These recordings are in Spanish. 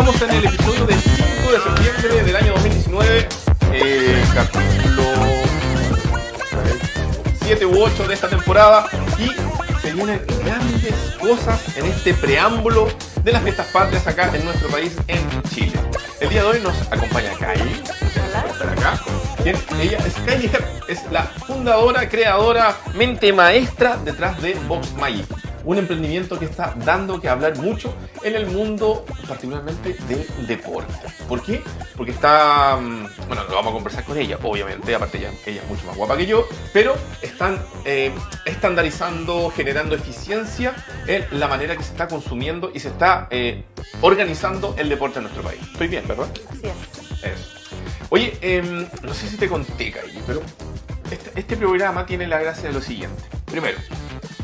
estamos en el episodio del 5 de septiembre del año 2019, eh, capítulo 7 u 8 de esta temporada y se vienen grandes cosas en este preámbulo de las fiestas patrias acá en nuestro país, en Chile. El día de hoy nos acompaña Kylie, acá. Ella es Kylie es la fundadora, creadora, mente maestra detrás de Box Magic un emprendimiento que está dando que hablar mucho en el mundo, particularmente del deporte. ¿Por qué? Porque está, mm, bueno, lo vamos a conversar con ella, obviamente, aparte ella, ella es mucho más guapa que yo, pero están eh, estandarizando, generando eficiencia en la manera que se está consumiendo y se está eh, organizando el deporte en nuestro país. Estoy bien, ¿verdad? Así es. Eso. Oye, em, no sé si te conté, Kylie, pero este, este programa tiene la gracia de lo siguiente. Primero,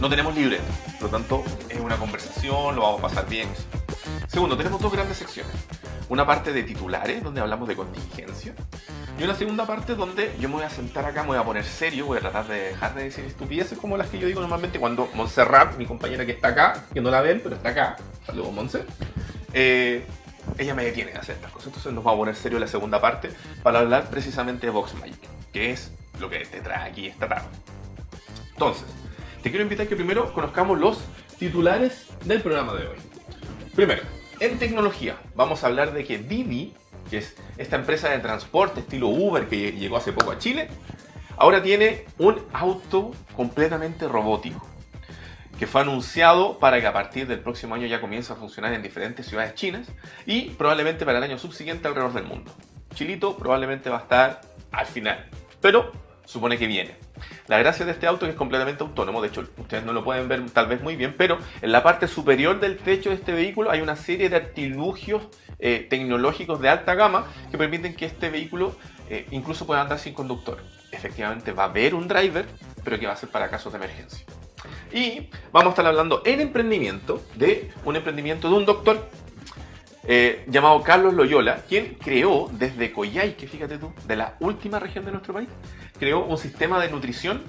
no tenemos libreta, por lo tanto es una conversación, lo vamos a pasar bien. Segundo, tenemos dos grandes secciones. Una parte de titulares, donde hablamos de contingencia, y una segunda parte donde yo me voy a sentar acá, me voy a poner serio, voy a tratar de dejar de decir estupideces como las que yo digo normalmente cuando Montserrat, mi compañera que está acá, que no la ven, pero está acá, saludos Monse, eh, ella me detiene a hacer estas cosas. Entonces nos vamos a poner serio la segunda parte para hablar precisamente de Vox Magic, que es lo que te trae aquí esta tarde. Entonces, te quiero invitar que primero conozcamos los titulares del programa de hoy. Primero, en tecnología, vamos a hablar de que Didi, que es esta empresa de transporte estilo Uber que llegó hace poco a Chile, ahora tiene un auto completamente robótico que fue anunciado para que a partir del próximo año ya comience a funcionar en diferentes ciudades chinas y probablemente para el año subsiguiente alrededor del mundo. Chilito probablemente va a estar al final, pero supone que viene. La gracia de este auto es que es completamente autónomo, de hecho ustedes no lo pueden ver tal vez muy bien, pero en la parte superior del techo de este vehículo hay una serie de artilugios eh, tecnológicos de alta gama que permiten que este vehículo eh, incluso pueda andar sin conductor. Efectivamente va a haber un driver, pero que va a ser para casos de emergencia. Y vamos a estar hablando en emprendimiento de un emprendimiento de un doctor eh, llamado Carlos Loyola, quien creó desde Coyhaique, fíjate tú, de la última región de nuestro país, creó un sistema de nutrición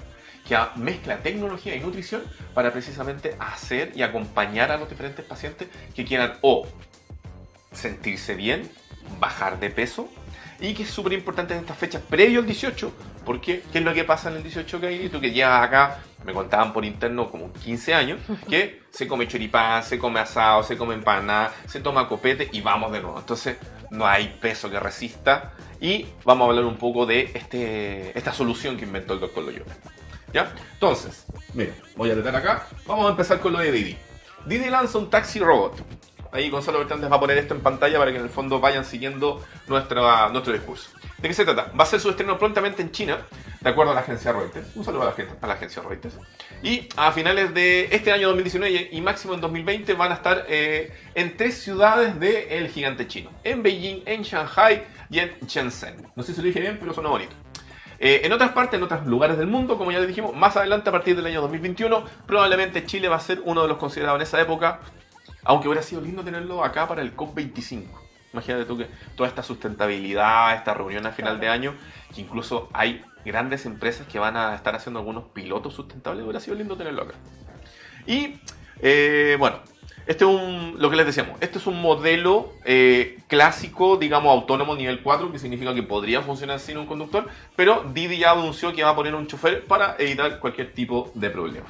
que mezcla tecnología y nutrición para precisamente hacer y acompañar a los diferentes pacientes que quieran o sentirse bien, bajar de peso y que es súper importante en estas fechas previo al 18, porque ¿qué es lo que pasa en el 18 que Tú que llegas acá, me contaban por interno como 15 años, que se come choripán, se come asado, se come empanada, se toma copete y vamos de nuevo. Entonces no hay peso que resista y vamos a hablar un poco de este, esta solución que inventó el doctor Loyola. ¿Ya? Entonces, mira, voy a detener acá. Vamos a empezar con lo de Didi. Didi lanza un taxi robot. Ahí Gonzalo Bertrán les va a poner esto en pantalla para que en el fondo vayan siguiendo nuestra, nuestro discurso. ¿De qué se trata? Va a ser su estreno prontamente en China, de acuerdo a la agencia Reuters. Un saludo a la, a la agencia Reuters. Y a finales de este año 2019 y máximo en 2020 van a estar eh, en tres ciudades del gigante chino. En Beijing, en Shanghai y en Shenzhen. No sé si lo dije bien, pero suena bonito. Eh, en otras partes, en otros lugares del mundo, como ya les dijimos, más adelante a partir del año 2021, probablemente Chile va a ser uno de los considerados en esa época aunque hubiera sido lindo tenerlo acá para el COP25. Imagínate tú que toda esta sustentabilidad, esta reunión a final de año, que incluso hay grandes empresas que van a estar haciendo algunos pilotos sustentables, hubiera sido lindo tenerlo acá. Y eh, bueno, este es un, lo que les decíamos, este es un modelo eh, clásico, digamos, autónomo nivel 4, que significa que podría funcionar sin un conductor, pero Didi ya anunció que va a poner un chofer para evitar cualquier tipo de problema.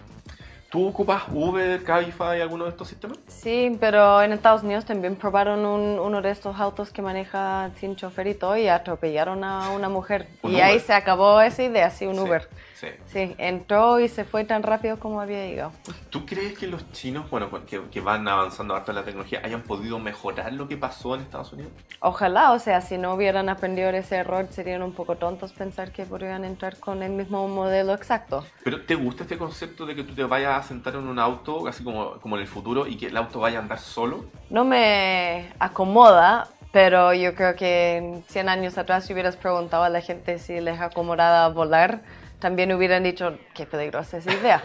¿Tú ocupas Uber, Cabify, alguno de estos sistemas? Sí, pero en Estados Unidos también probaron uno de estos autos que maneja sin chofer y todo y atropellaron a una mujer. y ahí se acabó esa idea, sí, un Uber. Sí. sí, entró y se fue tan rápido como había llegado. ¿Tú crees que los chinos, bueno, que, van avanzando harto en la tecnología, hayan podido mejorar lo que pasó en Estados Unidos? Ojalá, o sea, si no hubieran aprendido ese error, serían un poco tontos pensar que podrían entrar con el mismo modelo exacto. ¿Pero te gusta este concepto de que tú te vayas a sentar en un auto, así como, como en el futuro, y que el auto vaya a andar solo? No me acomoda, pero yo creo que 100 años atrás si hubieras preguntado a la gente si les acomodaba volar, también hubieran dicho qué peligrosa esa idea.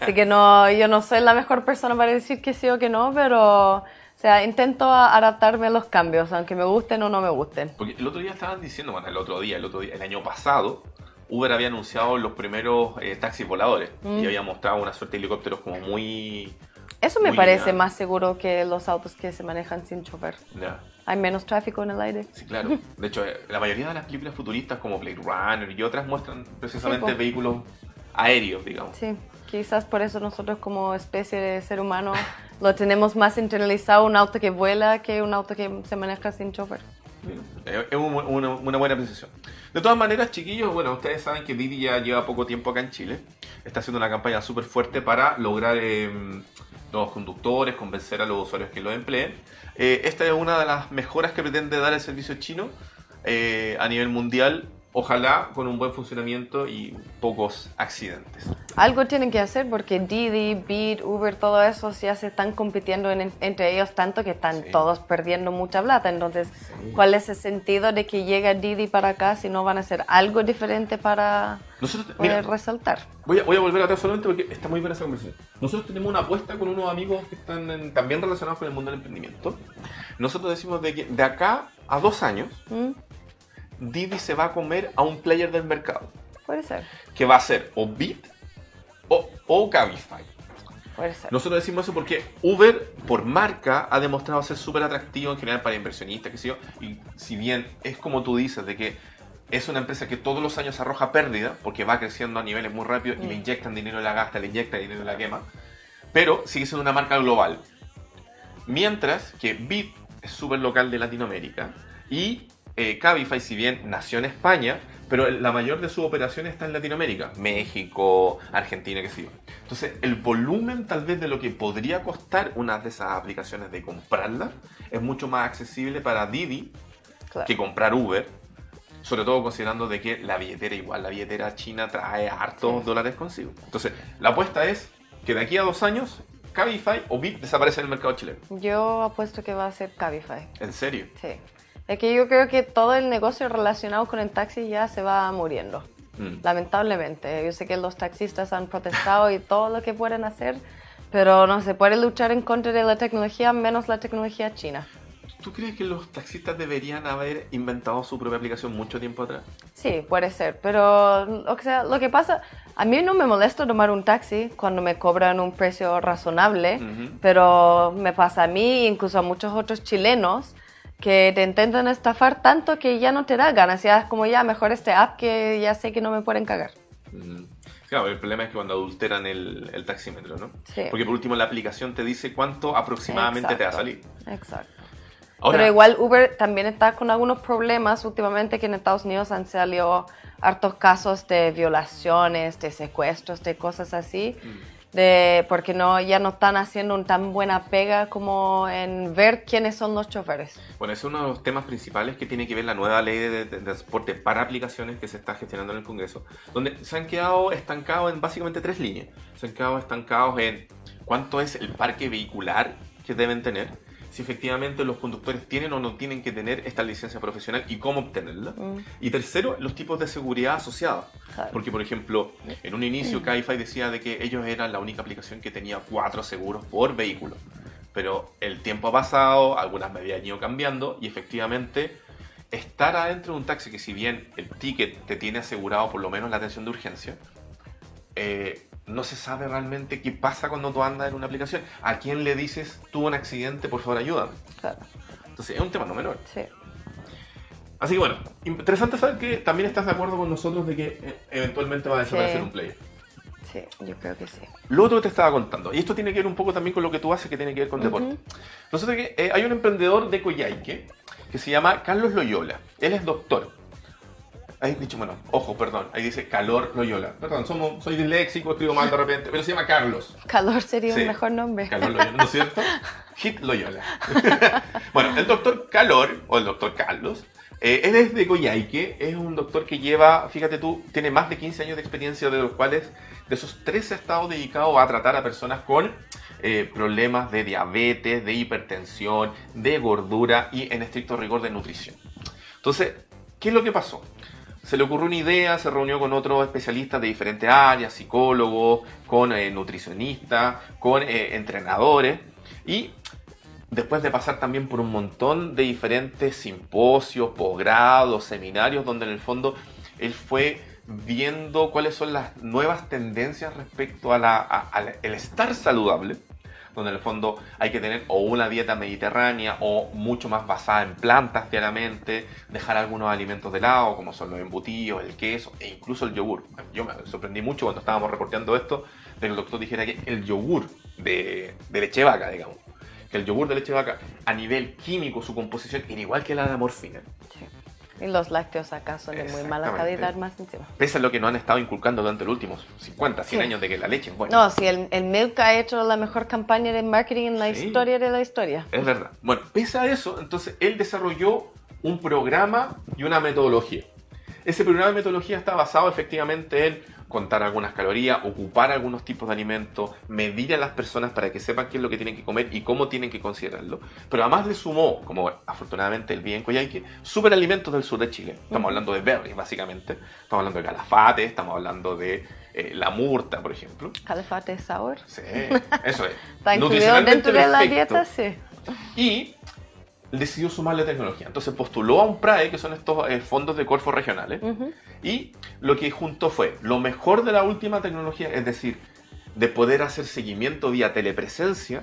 Así que no, yo no soy la mejor persona para decir que sí o que no, pero o sea, intento adaptarme a los cambios, aunque me gusten o no me gusten. Porque el otro día estaban diciendo, bueno, el otro día, el otro día, el año pasado, Uber había anunciado los primeros eh, taxis voladores y mm. había mostrado una suerte de helicópteros como muy... Eso me parece más seguro que los autos que se manejan sin chofer. Hay menos tráfico en el aire. Sí, claro. De hecho, eh, la mayoría de las películas futuristas como Blade Runner y otras muestran precisamente Sí, vehículos aéreos, digamos. Sí, quizás por eso nosotros como especie de ser humano lo tenemos más internalizado un auto que vuela que un auto que se maneja sin chofer. Eh, Es un- una, una buena apreciación. De todas maneras, chiquillos, bueno, ustedes saben que Didi ya lleva poco tiempo acá en Chile. Está haciendo una campaña súper fuerte para lograr eh, nuevos conductores, convencer a los usuarios que lo empleen. Eh, esta es una de las mejoras que pretende dar el servicio chino eh, a nivel mundial. Ojalá con un buen funcionamiento y pocos accidentes. Algo tienen que hacer porque Didi, Beat, Uber, todo eso ya se están compitiendo en- entre ellos tanto que están Sí. todos perdiendo mucha plata. Entonces, Sí. ¿cuál es el sentido de que llegue Didi para acá si no van a hacer algo diferente para Nosotros, poder mira, resaltar? Voy a, voy a volver atrás solamente porque está muy buena esa conversación. Nosotros tenemos una apuesta con unos amigos que están en- también relacionados con el mundo del emprendimiento. Nosotros decimos de que de acá a dos años, ¿Mm? Didi se va a comer a un player del mercado. Puede ser, Que va a ser o Bit o, o Cabify. puede ser. Nosotros decimos eso porque Uber, por marca, ha demostrado ser súper atractivo en general para inversionistas, qué sé yo. Y si bien es como tú dices, de que es una empresa que todos los años arroja pérdida, porque va creciendo a niveles muy rápidos y Mm. le inyectan dinero en la gasta, le inyectan dinero en la quema, pero sigue siendo una marca global. Mientras que Bit es súper local de Latinoamérica y eh, Cabify, si bien nació en España, pero la mayor de sus operaciones está en Latinoamérica, México, Argentina, qué sé yo. Entonces, el volumen tal vez de lo que podría costar una de esas aplicaciones de comprarla es mucho más accesible para Didi Claro. que comprar Uber, sobre todo considerando de que la billetera igual, la billetera china trae hartos Sí. dólares consigo. Entonces, la apuesta es que de aquí a dos años, Cabify o Bit desaparecen en el mercado chileno. Yo apuesto que va a ser Cabify. En serio. Sí. Es que yo creo que todo el negocio relacionado con el taxi ya se va muriendo. Mm. Lamentablemente. Yo sé que los taxistas han protestado y todo lo que pueden hacer, pero no se puede luchar en contra de la tecnología menos la tecnología china. ¿Tú crees que los taxistas deberían haber inventado su propia aplicación mucho tiempo atrás? Sí, puede ser, pero o sea, lo que pasa, a mí no me molesta tomar un taxi cuando me cobran un precio razonable, Ujú. pero me pasa a mí, incluso a muchos otros chilenos, que te intentan estafar tanto que ya no te da ganas, ya es como ya mejor este app que ya sé que no me pueden cagar. Mm. Claro, el problema es que cuando adulteran el, el taxímetro, ¿no? Sí. Porque por último la aplicación te dice cuánto aproximadamente te va a salir. Exacto. Ahora, Pero igual Uber también está con algunos problemas últimamente que en Estados Unidos han salido hartos casos de violaciones, de secuestros, de cosas así, Mm. De porque no ya no están haciendo un tan buena pega como en ver quiénes son los choferes. Bueno, es uno de los temas principales que tiene que ver la nueva ley de transporte para aplicaciones que se está gestionando en el Congreso, donde se han quedado estancados en básicamente tres líneas. Se han quedado estancados en cuánto es el parque vehicular que deben tener, si efectivamente los conductores tienen o no tienen que tener esta licencia profesional y cómo obtenerla. Mm, Y tercero, los tipos de seguridad asociados. claro. Porque, por ejemplo, en un inicio Cabify decía de que ellos eran la única aplicación que tenía cuatro seguros por vehículo. Pero el tiempo ha pasado, algunas medidas han ido cambiando y efectivamente estar adentro de un taxi que si bien el ticket te tiene asegurado por lo menos la atención de urgencia, eh, no se sabe realmente qué pasa cuando tú andas en una aplicación. ¿A quién le dices, tuvo un accidente, por favor ayúdame? claro. Entonces es un tema no menor. Sí. Así que bueno, interesante saber que también estás de acuerdo con nosotros de que eh, eventualmente va a desaparecer Sí. un player. Sí, yo creo que sí. Lo otro que te estaba contando, y esto tiene que ver un poco también con lo que tú haces, que tiene que ver con deporte. Que eh, hay un emprendedor de Coyhaique que se llama Carlos Loyola. Él es doctor. Ahí dicho, bueno, ojo, perdón, ahí dice Calor Loyola. Perdón, somos, soy disléxico, escribo mal de repente, pero se llama Carlos. Calor sería Sí. un mejor nombre. Calor Loyola, ¿no es cierto? Hit Loyola. bueno, el doctor Calor, o el doctor Carlos, eh, él es de Coyhaique, es un doctor que lleva, fíjate tú, tiene más de 15 años de experiencia, de los cuales, de esos 13 ha estado dedicado a tratar a personas con eh, problemas de diabetes, de hipertensión, de gordura y en estricto rigor de nutrición. Entonces, ¿qué es lo que pasó? Se le ocurrió una idea, se reunió con otros especialistas de diferentes áreas, psicólogos, con eh, nutricionistas, con eh, entrenadores y después de pasar también por un montón de diferentes simposios, posgrados, seminarios, donde en el fondo él fue viendo cuáles son las nuevas tendencias respecto a a- al el estar saludable, donde en el fondo hay que tener o una dieta mediterránea o mucho más basada en plantas diariamente, dejar algunos alimentos de lado, como son los embutidos, el queso e incluso el yogur. Yo me sorprendí mucho cuando estábamos reporteando esto, de que el doctor dijera que el yogur de, leche vaca, digamos, que el yogur de leche vaca a nivel químico, su composición era igual que la de morfina. Sí. Y los lácteos acá son de muy mala calidad más encima. Pese a lo que nos han estado inculcando durante los últimos 50, 100 Sí. años de que la leche es buena. No, sí, el, el Milk ha hecho la mejor campaña de marketing en la Sí. historia de la historia. Es verdad. Bueno, pese a eso, entonces él desarrolló un programa y una metodología. Ese programa y metodología está basado efectivamente en contar algunas calorías, ocupar algunos tipos de alimentos, medir a las personas para que sepan qué es lo que tienen que comer y cómo tienen que considerarlo. Pero además le sumó, como afortunadamente el bien Coyhaique, superalimentos del sur de Chile. Estamos hablando de berries, básicamente. Estamos hablando de calafate, estamos hablando de eh, la murta, por ejemplo. Calafate sour. Sí, eso es. Está incluido dentro de la dieta, sí. Y decidió sumarle tecnología. Entonces postuló a un PRAE, que son estos eh, fondos de Corfo regionales, Ujú. y lo que juntó fue lo mejor de la última tecnología, es decir, de poder hacer seguimiento vía telepresencia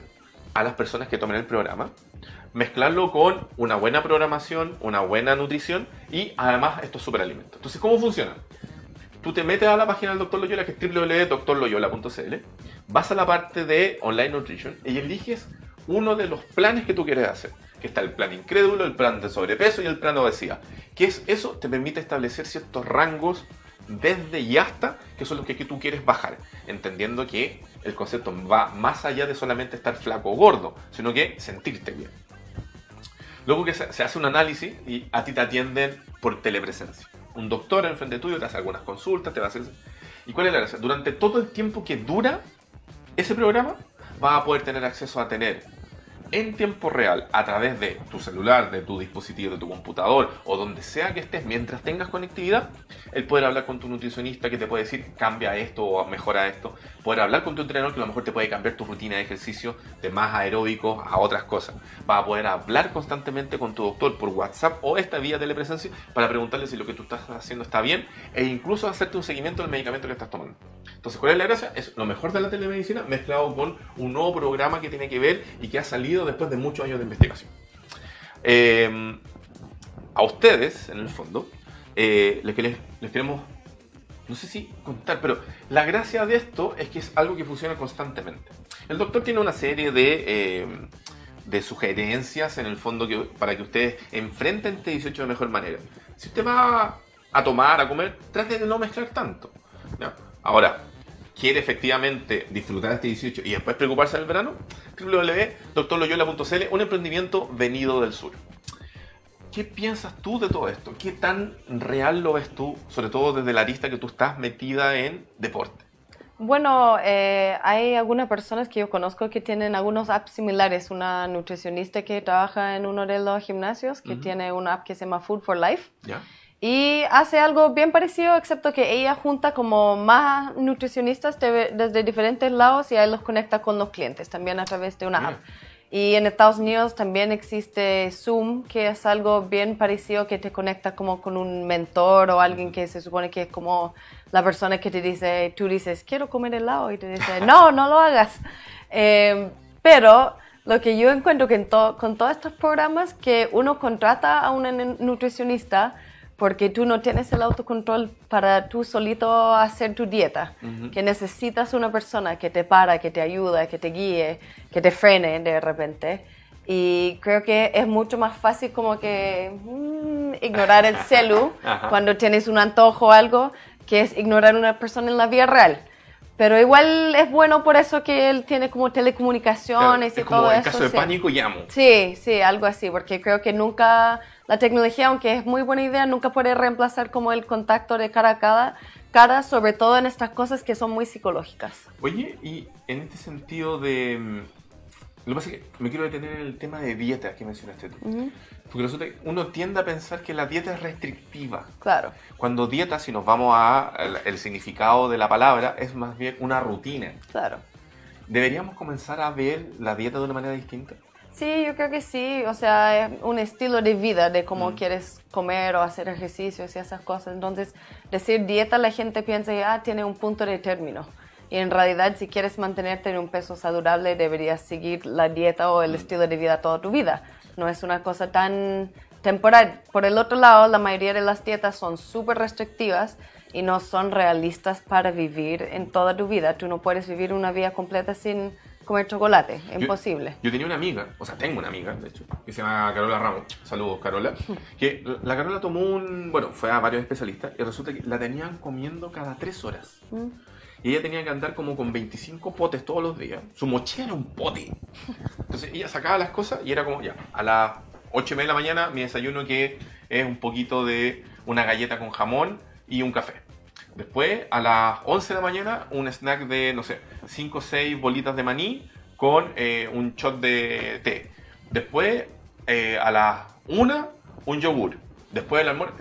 a las personas que tomen el programa, mezclarlo con una buena programación, una buena nutrición y además estos superalimentos. Entonces, ¿cómo funciona? Tú te metes a la página del Dr. Loyola, que es www.drloyola.cl, vas a la parte de Online Nutrition y eliges uno de los planes que tú quieres hacer. Que está el plan incrédulo, el plan de sobrepeso y el plan obesidad. Que es eso? Te permite establecer ciertos rangos desde y hasta, que son los que, tú quieres bajar. Entendiendo que el concepto va más allá de solamente estar flaco o gordo, sino que sentirte bien. Luego que se, hace un análisis y a ti te atienden por telepresencia. Un doctor en frente tuyo te hace algunas consultas, te va a hacer... ¿Y cuál es la gracia? Durante todo el tiempo que dura ese programa, vas a poder tener acceso a tener en tiempo real, a través de tu celular, de tu dispositivo, de tu computador o donde sea que estés mientras tengas conectividad, el poder hablar con tu nutricionista que te puede decir cambia esto o mejora esto, poder hablar con tu entrenador que a lo mejor te puede cambiar tu rutina de ejercicio de más aeróbicos a otras cosas. Vas a poder hablar constantemente con tu doctor por WhatsApp o esta vía telepresencia para preguntarle si lo que tú estás haciendo está bien e incluso hacerte un seguimiento del medicamento que estás tomando. Entonces, ¿cuál es la gracia? Es lo mejor de la telemedicina mezclado con un nuevo programa que tiene que ver y que ha salido después de muchos años de investigación. Eh, a ustedes, en el fondo, eh, les, les queremos, no sé si contar, pero la gracia de esto es que es algo que funciona constantemente. El doctor tiene una serie de, eh, de sugerencias, en el fondo, para que ustedes enfrenten este 18 de mejor manera. Si usted va a tomar, a comer, trate de no mezclar tanto. ¿ya? Ahora, quiere efectivamente disfrutar este 18 y después preocuparse del verano, www.doctorloyola.cl, un emprendimiento venido del sur. ¿Qué piensas tú de todo esto? ¿Qué tan real lo ves tú, sobre todo desde la arista que tú estás metida en deporte? Bueno, eh, hay algunas personas que yo conozco que tienen algunos apps similares. Una nutricionista que trabaja en uno de los gimnasios que Ujú. tiene una app que se llama Food for Life. ¿Ya? Y hace algo bien parecido, excepto que ella junta como más nutricionistas de- desde diferentes lados y ahí los conecta con los clientes, también a través de una app. Y en Estados Unidos también existe Zoom, que es algo bien parecido que te conecta como con un mentor o alguien que se supone que es como la persona que te dice, tú dices, quiero comer helado, y te dice, no, no lo hagas. Eh, pero lo que yo encuentro que en to- con todos estos programas que uno contrata a una nu- nutricionista porque tú no tienes el autocontrol para tú solito hacer tu dieta, que necesitas una persona que te para, que te ayuda, que te guíe, que te frene de repente. Y creo que es mucho más fácil como que mm, ignorar el celu Ajá. cuando tienes un antojo o algo, que es ignorar una persona en la vida real. Pero igual es bueno por eso que él tiene como telecomunicaciones es y como todo en eso. caso de sí. pánico llamo. Sí, sí, algo así, porque creo que nunca, la tecnología, aunque es muy buena idea, nunca puede reemplazar como el contacto de cara a cara, cara sobre todo en estas cosas que son muy psicológicas. Oye, y en este sentido de... mm, Lo que pasa es que me quiero detener en el tema de dieta que mencionaste tú. Ujú, Porque resulta que uno tiende a pensar que la dieta es restrictiva. Claro, Cuando dieta, si nos vamos a el, el significado de la palabra, es más bien una rutina. claro. ¿Deberíamos comenzar a ver la dieta de una manera distinta? Sí, yo creo que sí, o sea, es un estilo de vida de cómo Mm. quieres comer o hacer ejercicios y esas cosas. Entonces, decir dieta, la gente piensa que ah, tiene un punto de término. Y en realidad, si quieres mantenerte en un peso saludable, deberías seguir la dieta o el estilo de vida toda tu vida. No es una cosa tan temporal. Por el otro lado, la mayoría de las dietas son súper restrictivas y no son realistas para vivir en toda tu vida. Tú no puedes vivir una vida completa sin comer chocolate, imposible. Yo, tenía una amiga, o sea, tengo una amiga, de hecho, que se llama Carola Ramos. Saludos, Carola. Que la Carola tomó un, bueno, fue a varios especialistas y resulta que la tenían comiendo cada tres horas. Mm. Y ella tenía que andar como con 25 potes todos los días. Su mochila era un pote. Entonces ella sacaba las cosas y era como, ya, a las 8 y media de la mañana mi desayuno que es un poquito de una galleta con jamón y un café. Después, a las 11 de la mañana, un snack de, no sé, 5 o 6 bolitas de maní con eh, un shot de té. Después, eh, a las 1, un yogur. Después del almuerzo.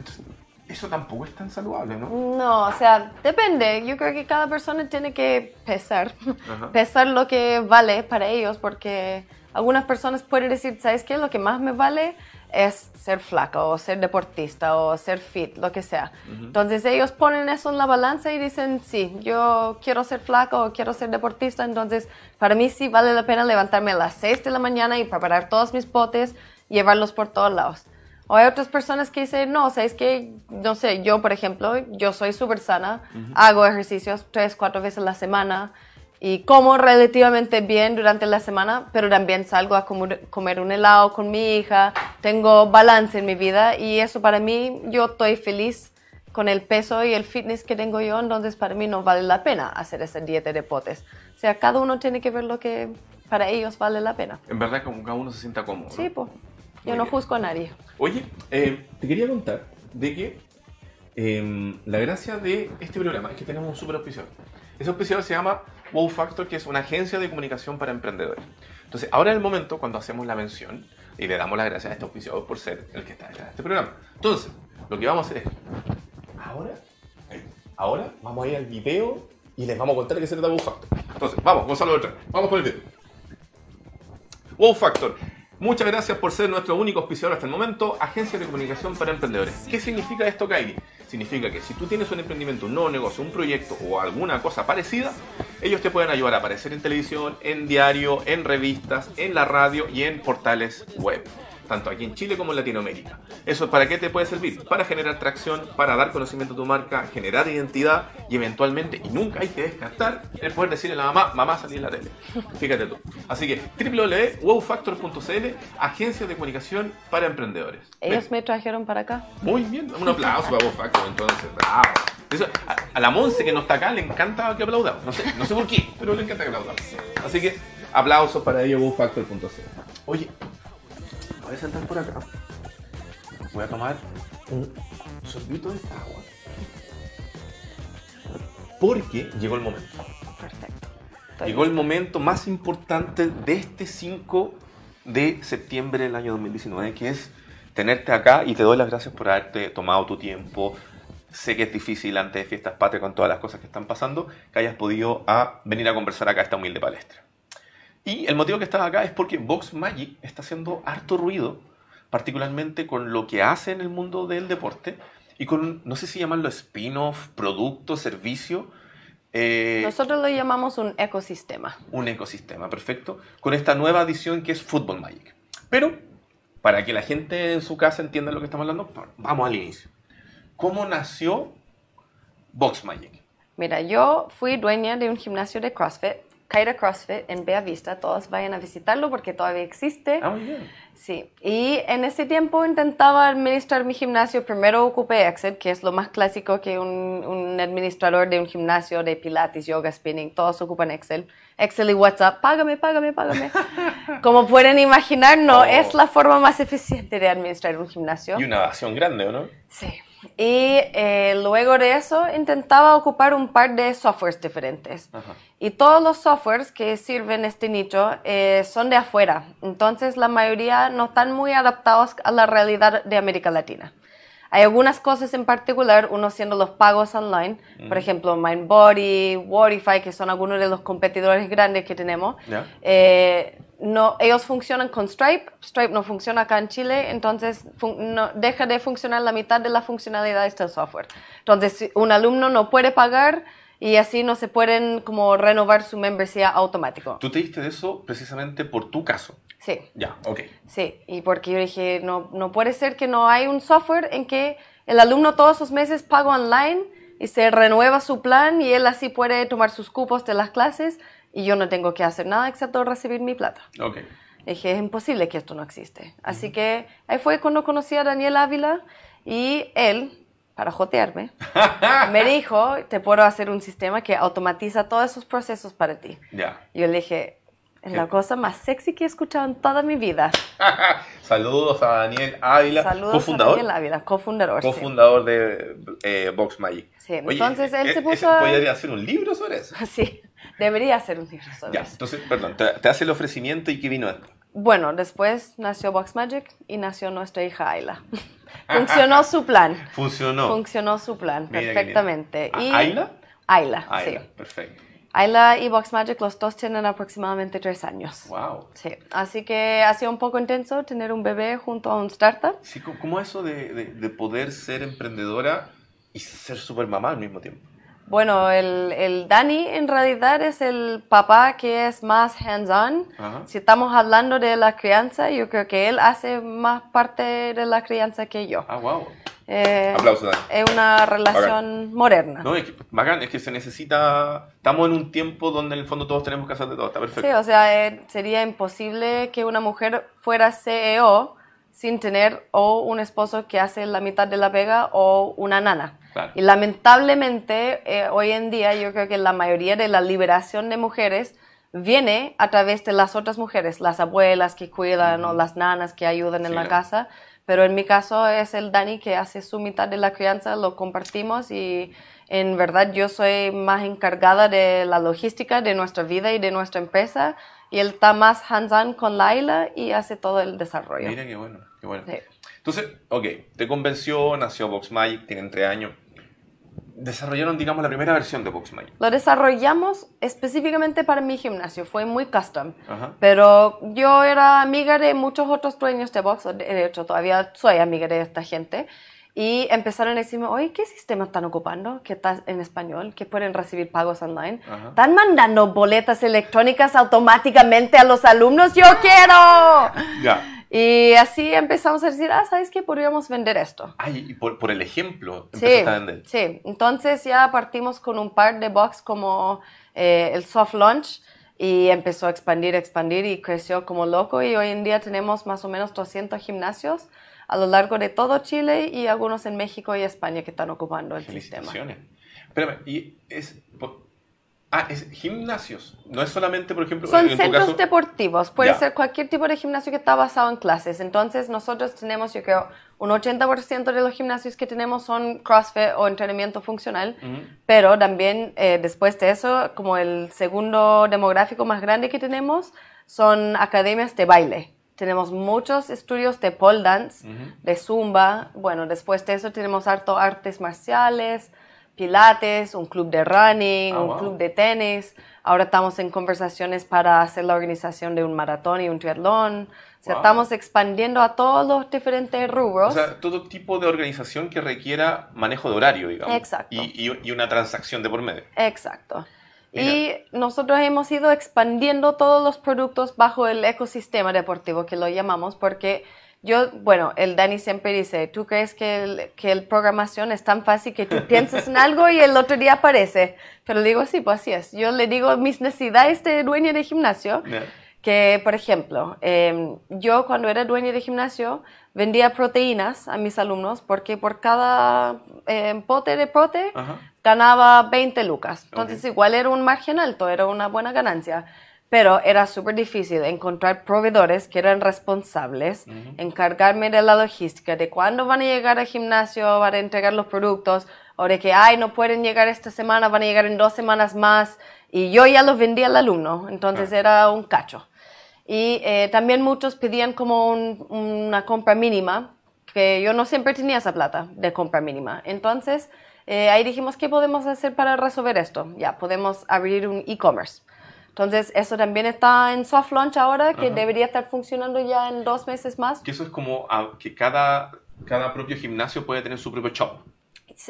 Eso tampoco es tan saludable, ¿no? No, o sea, depende. Yo creo que cada persona tiene que pesar. Pesar lo que vale para ellos, porque algunas personas pueden decir, ¿sabes qué? Lo que más me vale es ser flaca o ser deportista o ser fit, lo que sea. Entonces ellos ponen eso en la balanza y dicen, sí, yo quiero ser flaca o quiero ser deportista, entonces para mí sí vale la pena levantarme a las 6 de la mañana y preparar todos mis potes, llevarlos por todos lados. O hay otras personas que dicen, no, o sea, es que, no sé, yo por ejemplo, yo soy súper sana, hago ejercicios tres, cuatro veces a la semana, y como relativamente bien durante la semana, pero también salgo a comer un helado con mi hija, tengo balance en mi vida y eso para mí, yo estoy feliz con el peso y el fitness que tengo yo, entonces para mí no vale la pena hacer esa dieta de potes. O sea, cada uno tiene que ver lo que para ellos vale la pena. En verdad, como cada uno se sienta cómodo. Sí, pues. Yo no juzgo a nadie. Oye, eh, te quería contar de que em, la gracia de este programa es que tenemos un super auspiciador. Ese auspiciador se llama Wow Factor, que es una agencia de comunicación para emprendedores. Entonces, ahora es el momento cuando hacemos la mención y le damos las gracias a este auspiciador por ser el que está detrás de este programa. Entonces, lo que vamos a hacer es, ahora, ahora vamos a ir al video y les vamos a contar qué se trata Wow Factor. Entonces, vamos, Gonzalo Beltrán, vamos con el video. Wow Factor. Muchas gracias por ser nuestro único auspiciador hasta el momento, Agencia de Comunicación para Emprendedores. ¿Qué significa esto, Kairi? Significa que si tú tienes un emprendimiento, un nuevo negocio, un proyecto o alguna cosa parecida, ellos te pueden ayudar a aparecer en televisión, en diario, en revistas, en la radio y en portales web tanto aquí en Chile como en Latinoamérica. ¿Eso para qué te puede servir? Para generar tracción, para dar conocimiento a tu marca, generar identidad y eventualmente, y nunca hay que descartar, el poder decirle a la mamá, mamá salí en la tele. Fíjate tú. Así que www.wowfactor.cl, agencia de comunicación para emprendedores. Ellos me trajeron para acá. Muy bien, un aplauso para WowFactor entonces, bravo. a, la Monse que no está acá le encanta que aplaudamos. No sé, no sé por qué, pero le encanta que aplaudamos. Así que aplausos para ello, wowfactor.cl. Oye, voy a sentar por acá. Voy a tomar un sorbito de agua. Porque llegó el momento. Perfecto. llegó el momento más importante de este 5 de septiembre del año 2019, que es tenerte acá y te doy las gracias por haberte tomado tu tiempo. Sé que es difícil antes de fiestas patrias con todas las cosas que están pasando, que hayas podido a venir a conversar acá a esta humilde palestra. Y el motivo que estás acá es porque Vox Magic está haciendo harto ruido, particularmente con lo que hace en el mundo del deporte y con, no sé si llamarlo spin-off, producto, servicio. Eh, Nosotros lo llamamos un ecosistema. Un ecosistema, perfecto. Con esta nueva edición que es Football Magic. Pero, para que la gente en su casa entienda lo que estamos hablando, vamos al inicio. ¿Cómo nació Vox Magic? Mira, yo fui dueña de un gimnasio de CrossFit Kaira CrossFit en Bea Vista, todos vayan a visitarlo porque todavía existe. Ah, muy bien. Sí, y en ese tiempo intentaba administrar mi gimnasio. Primero ocupé Excel, que es lo más clásico que un, un, administrador de un gimnasio de pilates, yoga, spinning, todos ocupan Excel. Excel y WhatsApp, págame, págame, págame. Como pueden imaginar, no oh. es la forma más eficiente de administrar un gimnasio. Y una acción grande, ¿o no? Sí. Y eh, luego de eso intentaba ocupar un par de softwares diferentes. Y todos los softwares que sirven este nicho eh, son de afuera. Entonces la mayoría no están muy adaptados a la realidad de América Latina. Hay algunas cosas en particular, uno siendo los pagos online, por ejemplo, MindBody, Wordify, que son algunos de los competidores grandes que tenemos. Eh, no, ellos funcionan con Stripe, Stripe no funciona acá en Chile, entonces no, deja de funcionar la mitad de la funcionalidad del software. Entonces, un alumno no puede pagar y así no se pueden como renovar su membresía automático. ¿Tú te diste de eso precisamente por tu caso? Sí. Ya, ok. Sí, y porque yo dije, no, no puede ser que no hay un software en que el alumno todos los meses paga online y se renueva su plan y él así puede tomar sus cupos de las clases y yo no tengo que hacer nada excepto recibir mi plata. Ok. Dije, es imposible que esto no existe. Así que ahí fue cuando conocí a Daniel Ávila y él, para jotearme, me dijo, te puedo hacer un sistema que automatiza todos esos procesos para ti. Ya. Yo le dije, es la cosa más sexy que he escuchado en toda mi vida. Saludos a Daniel Ávila, Saludos cofundador. a Daniel Ávila, cofundador. sí. Cofundador de eh, Box Magic. Sí, entonces él eh, se eh, puso ¿Podría hacer un libro sobre eso? Sí, debería hacer un libro sobre Ya, eso. entonces, perdón, te, te hace el ofrecimiento y ¿qué vino esto? Bueno, después nació Box Magic y nació nuestra hija Ayla. Funcionó su plan. Funcionó. Funcionó su plan Mira perfectamente. Y ¿A- Ayla? Ayla, Ayla, sí. perfecto. Ayla y Box Magic, los dos tienen aproximadamente tres años. Wow. Sí, así que ha sido un poco intenso tener un bebé junto a un startup. Sí, ¿cómo- ¿cómo eso de, de- de poder ser emprendedora y ser super mamá al mismo tiempo? Bueno, el, el Dani en realidad es el papá que es más hands-on. Si estamos hablando de la crianza, yo creo que él hace más parte de la crianza que yo. Ah, wow. Eh, Aplausos, Dani. Es una relación moderna. No, es que, bacán, es que se necesita... Estamos en un tiempo donde en el fondo todos tenemos que hacer de todo, está perfecto. Sí, o sea, eh, sería imposible que una mujer fuera CEO sin tener o un esposo que hace la mitad de la pega o una nana. Claro. Y lamentablemente, eh, hoy en día yo creo que la mayoría de la liberación de mujeres viene a través de las otras mujeres, las abuelas que cuidan o las nanas que ayudan en Sí, la claro. casa. Pero en mi caso es el Dani que hace su mitad de la crianza, lo compartimos y en verdad yo soy más encargada de la logística de nuestra vida y de nuestra empresa y él está más hands-on con Laila y hace todo el desarrollo. Mira qué bueno, qué bueno. Sí. Entonces, ok, te convenció, nació Box Magic, tienen tres años. Desarrollaron, digamos, la primera versión de Box Magic. Lo desarrollamos específicamente para mi gimnasio, fue muy custom. Ajá. Pero yo era amiga de muchos otros dueños de box, de hecho todavía soy amiga de esta gente. Y empezaron a decirme, oye, ¿qué sistema están ocupando? Que está en español, que pueden recibir pagos online. Ajá. ¿Están mandando boletas electrónicas automáticamente a los alumnos? ¡Yo quiero! Ya. Y así empezamos a decir, ah, ¿sabes qué? Podríamos vender esto. Ay, y por, por el ejemplo, Sí, empezaste a vender. sí. Entonces ya partimos con un par de box como eh, el soft launch y empezó a expandir, expandir y creció como loco y hoy en día tenemos más o menos 200 gimnasios a lo largo de todo Chile y algunos en México y España que están ocupando el sistema. Espérame, y es... por- Ah, es gimnasios. No es solamente, por ejemplo, Son en centros caso... deportivos, puede Ya. ser cualquier tipo de gimnasio que está basado en clases. Entonces, nosotros tenemos, yo creo, un 80% de los gimnasios que tenemos son CrossFit o entrenamiento funcional, pero también eh, después de eso, como el segundo demográfico más grande que tenemos, son academias de baile. Tenemos muchos estudios de pole dance, de zumba. Bueno, después de eso tenemos harto artes marciales, pilates, un club de running, Ah, un wow. club de tenis. Ahora estamos en conversaciones para hacer la organización de un maratón y un triatlón. O sea, Wow. estamos expandiendo a todos los diferentes O rubros. sea, todo tipo de organización que requiera manejo de horario, digamos. Exacto. Y, y- y una transacción de por medio. Exacto. Mira. Y nosotros hemos ido expandiendo todos los productos bajo el ecosistema deportivo, que lo llamamos, porque yo, bueno, el Dani siempre dice, ¿tú crees que el, que el programación es tan fácil que tú piensas en algo y el otro día aparece? Pero digo, sí, pues así es. Yo le digo mis necesidades de dueño de gimnasio, que, por ejemplo, eh, yo cuando era dueña de gimnasio vendía proteínas a mis alumnos porque por cada eh, pote de prote ganaba 20 lucas. Entonces igual era un margen alto, era una buena ganancia. Pero era súper difícil encontrar proveedores que eran responsables, encargarme de la logística, de cuándo van a llegar al gimnasio para entregar los productos, o de que, ay, no pueden llegar esta semana, van a llegar en dos semanas más, y yo ya los vendí al alumno, entonces era un cacho. Y eh, también muchos pedían como un- una compra mínima, que yo no siempre tenía esa plata de compra mínima. Entonces, eh, ahí dijimos, ¿qué podemos hacer para resolver esto? Ya, podemos abrir un e-commerce. Entonces, eso también está en soft launch ahora, que Ajá. debería estar funcionando ya en dos meses más. Que eso es como ah, que cada, cada propio gimnasio puede tener su propio shop.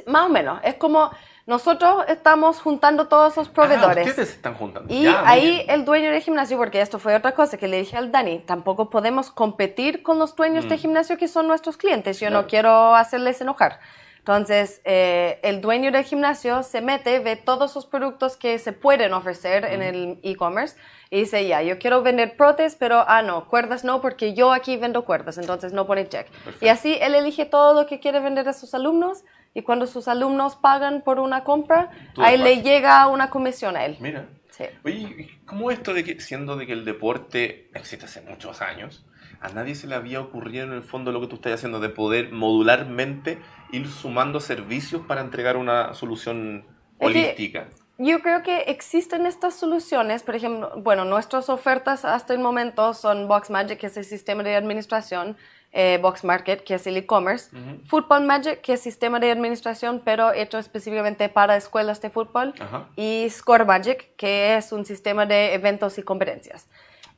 más o menos. Es como nosotros estamos juntando todos esos proveedores. Ah, ustedes se están juntando. Y Ya, ahí el dueño del gimnasio, porque esto fue otra cosa que le dije al Dani, tampoco podemos competir con los dueños de gimnasio que son nuestros clientes. Yo Mm. Claro. no quiero hacerles enojar. Entonces, eh, el dueño del gimnasio se mete, ve todos los productos que se pueden ofrecer en el e-commerce y dice, ya, yo quiero vender protes, pero, ah, no, cuerdas no, porque yo aquí vendo cuerdas, entonces no pone check. Perfecto. Y así él elige todo lo que quiere vender a sus alumnos y cuando sus alumnos pagan por una compra, Tú ahí le llega una comisión a él. Mira. Sí. Oye, ¿y ¿cómo esto de que, siendo de que el deporte existe hace muchos años, a nadie se le había ocurrido en el fondo lo que tú estás haciendo, de poder modularmente ir sumando servicios para entregar una solución holística? Yo creo que existen estas soluciones, por ejemplo, bueno, nuestras ofertas hasta el momento son Box Magic, que es el sistema de administración, eh, Box Market, que es el e-commerce, Football Magic, que es sistema de administración, pero hecho específicamente para escuelas de fútbol, y Score Magic, que es un sistema de eventos y conferencias.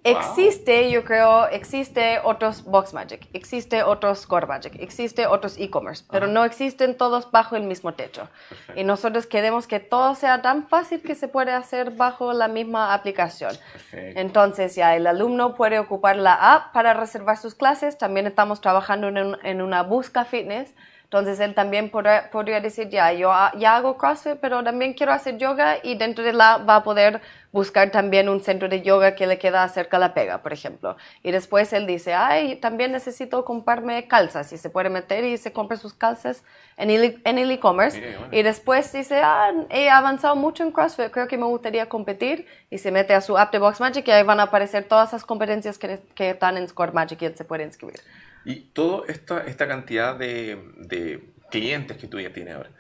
Wow. Existe, yo creo, existe otros Box Magic, existe otros Score Magic, existe otros e-commerce, pero no existen todos bajo el mismo techo. Perfecto. Y nosotros queremos que todo sea tan fácil que se puede hacer bajo la misma aplicación. Perfecto. Entonces ya el alumno puede ocupar la app para reservar sus clases. También estamos trabajando en una busca fitness. Entonces él también podrá- podría decir, ya, yo ya hago CrossFit, pero también quiero hacer yoga y dentro de la va a poder buscar también un centro de yoga que le queda cerca a la pega, por ejemplo. Y después él dice, ay, también necesito comprarme calzas y se puede meter y se compra sus calzas en el el e-commerce. Bueno. Y después dice, ah, he avanzado mucho en CrossFit, creo que me gustaría competir. Y se mete a su app de Box Magic y ahí van a aparecer todas las competencias que, que están en Score Magic y él se puede inscribir. Y toda esta, esta cantidad de, de clientes que tú ya tienes ahora,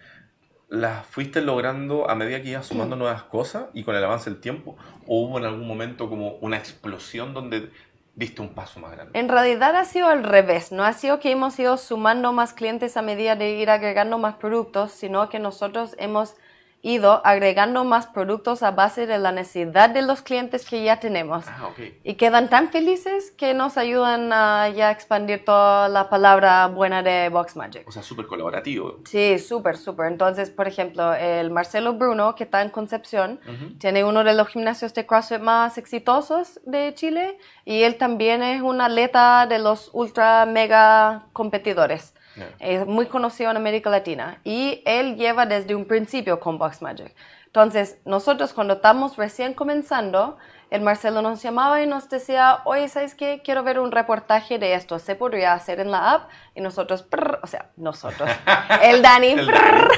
¿las fuiste logrando a medida que ibas sumando nuevas cosas y con el avance del tiempo? ¿O hubo en algún momento como una explosión donde diste un paso más grande? En realidad ha sido al revés, no ha sido que hemos ido sumando más clientes a medida de ir agregando más productos, sino que nosotros hemos ido agregando más productos a base de la necesidad de los clientes que ya tenemos. Ah, ok. Y quedan tan felices que nos ayudan a ya expandir toda la palabra buena de Box Magic. O sea, súper colaborativo. Sí, súper, súper. Entonces, por ejemplo, el Marcelo Bruno, que está en Concepción, tiene uno de los gimnasios de CrossFit más exitosos de Chile y él también es un atleta de los ultra mega competidores. Es muy conocido en América Latina y él lleva desde un principio con Box Magic. Entonces, nosotros cuando estamos recién comenzando, el Marcelo nos llamaba y nos decía, oye, ¿sabes qué? Quiero ver un reportaje de esto. ¿Se podría hacer en la app? Y nosotros, prr, o sea, nosotros, el Dani, El prr,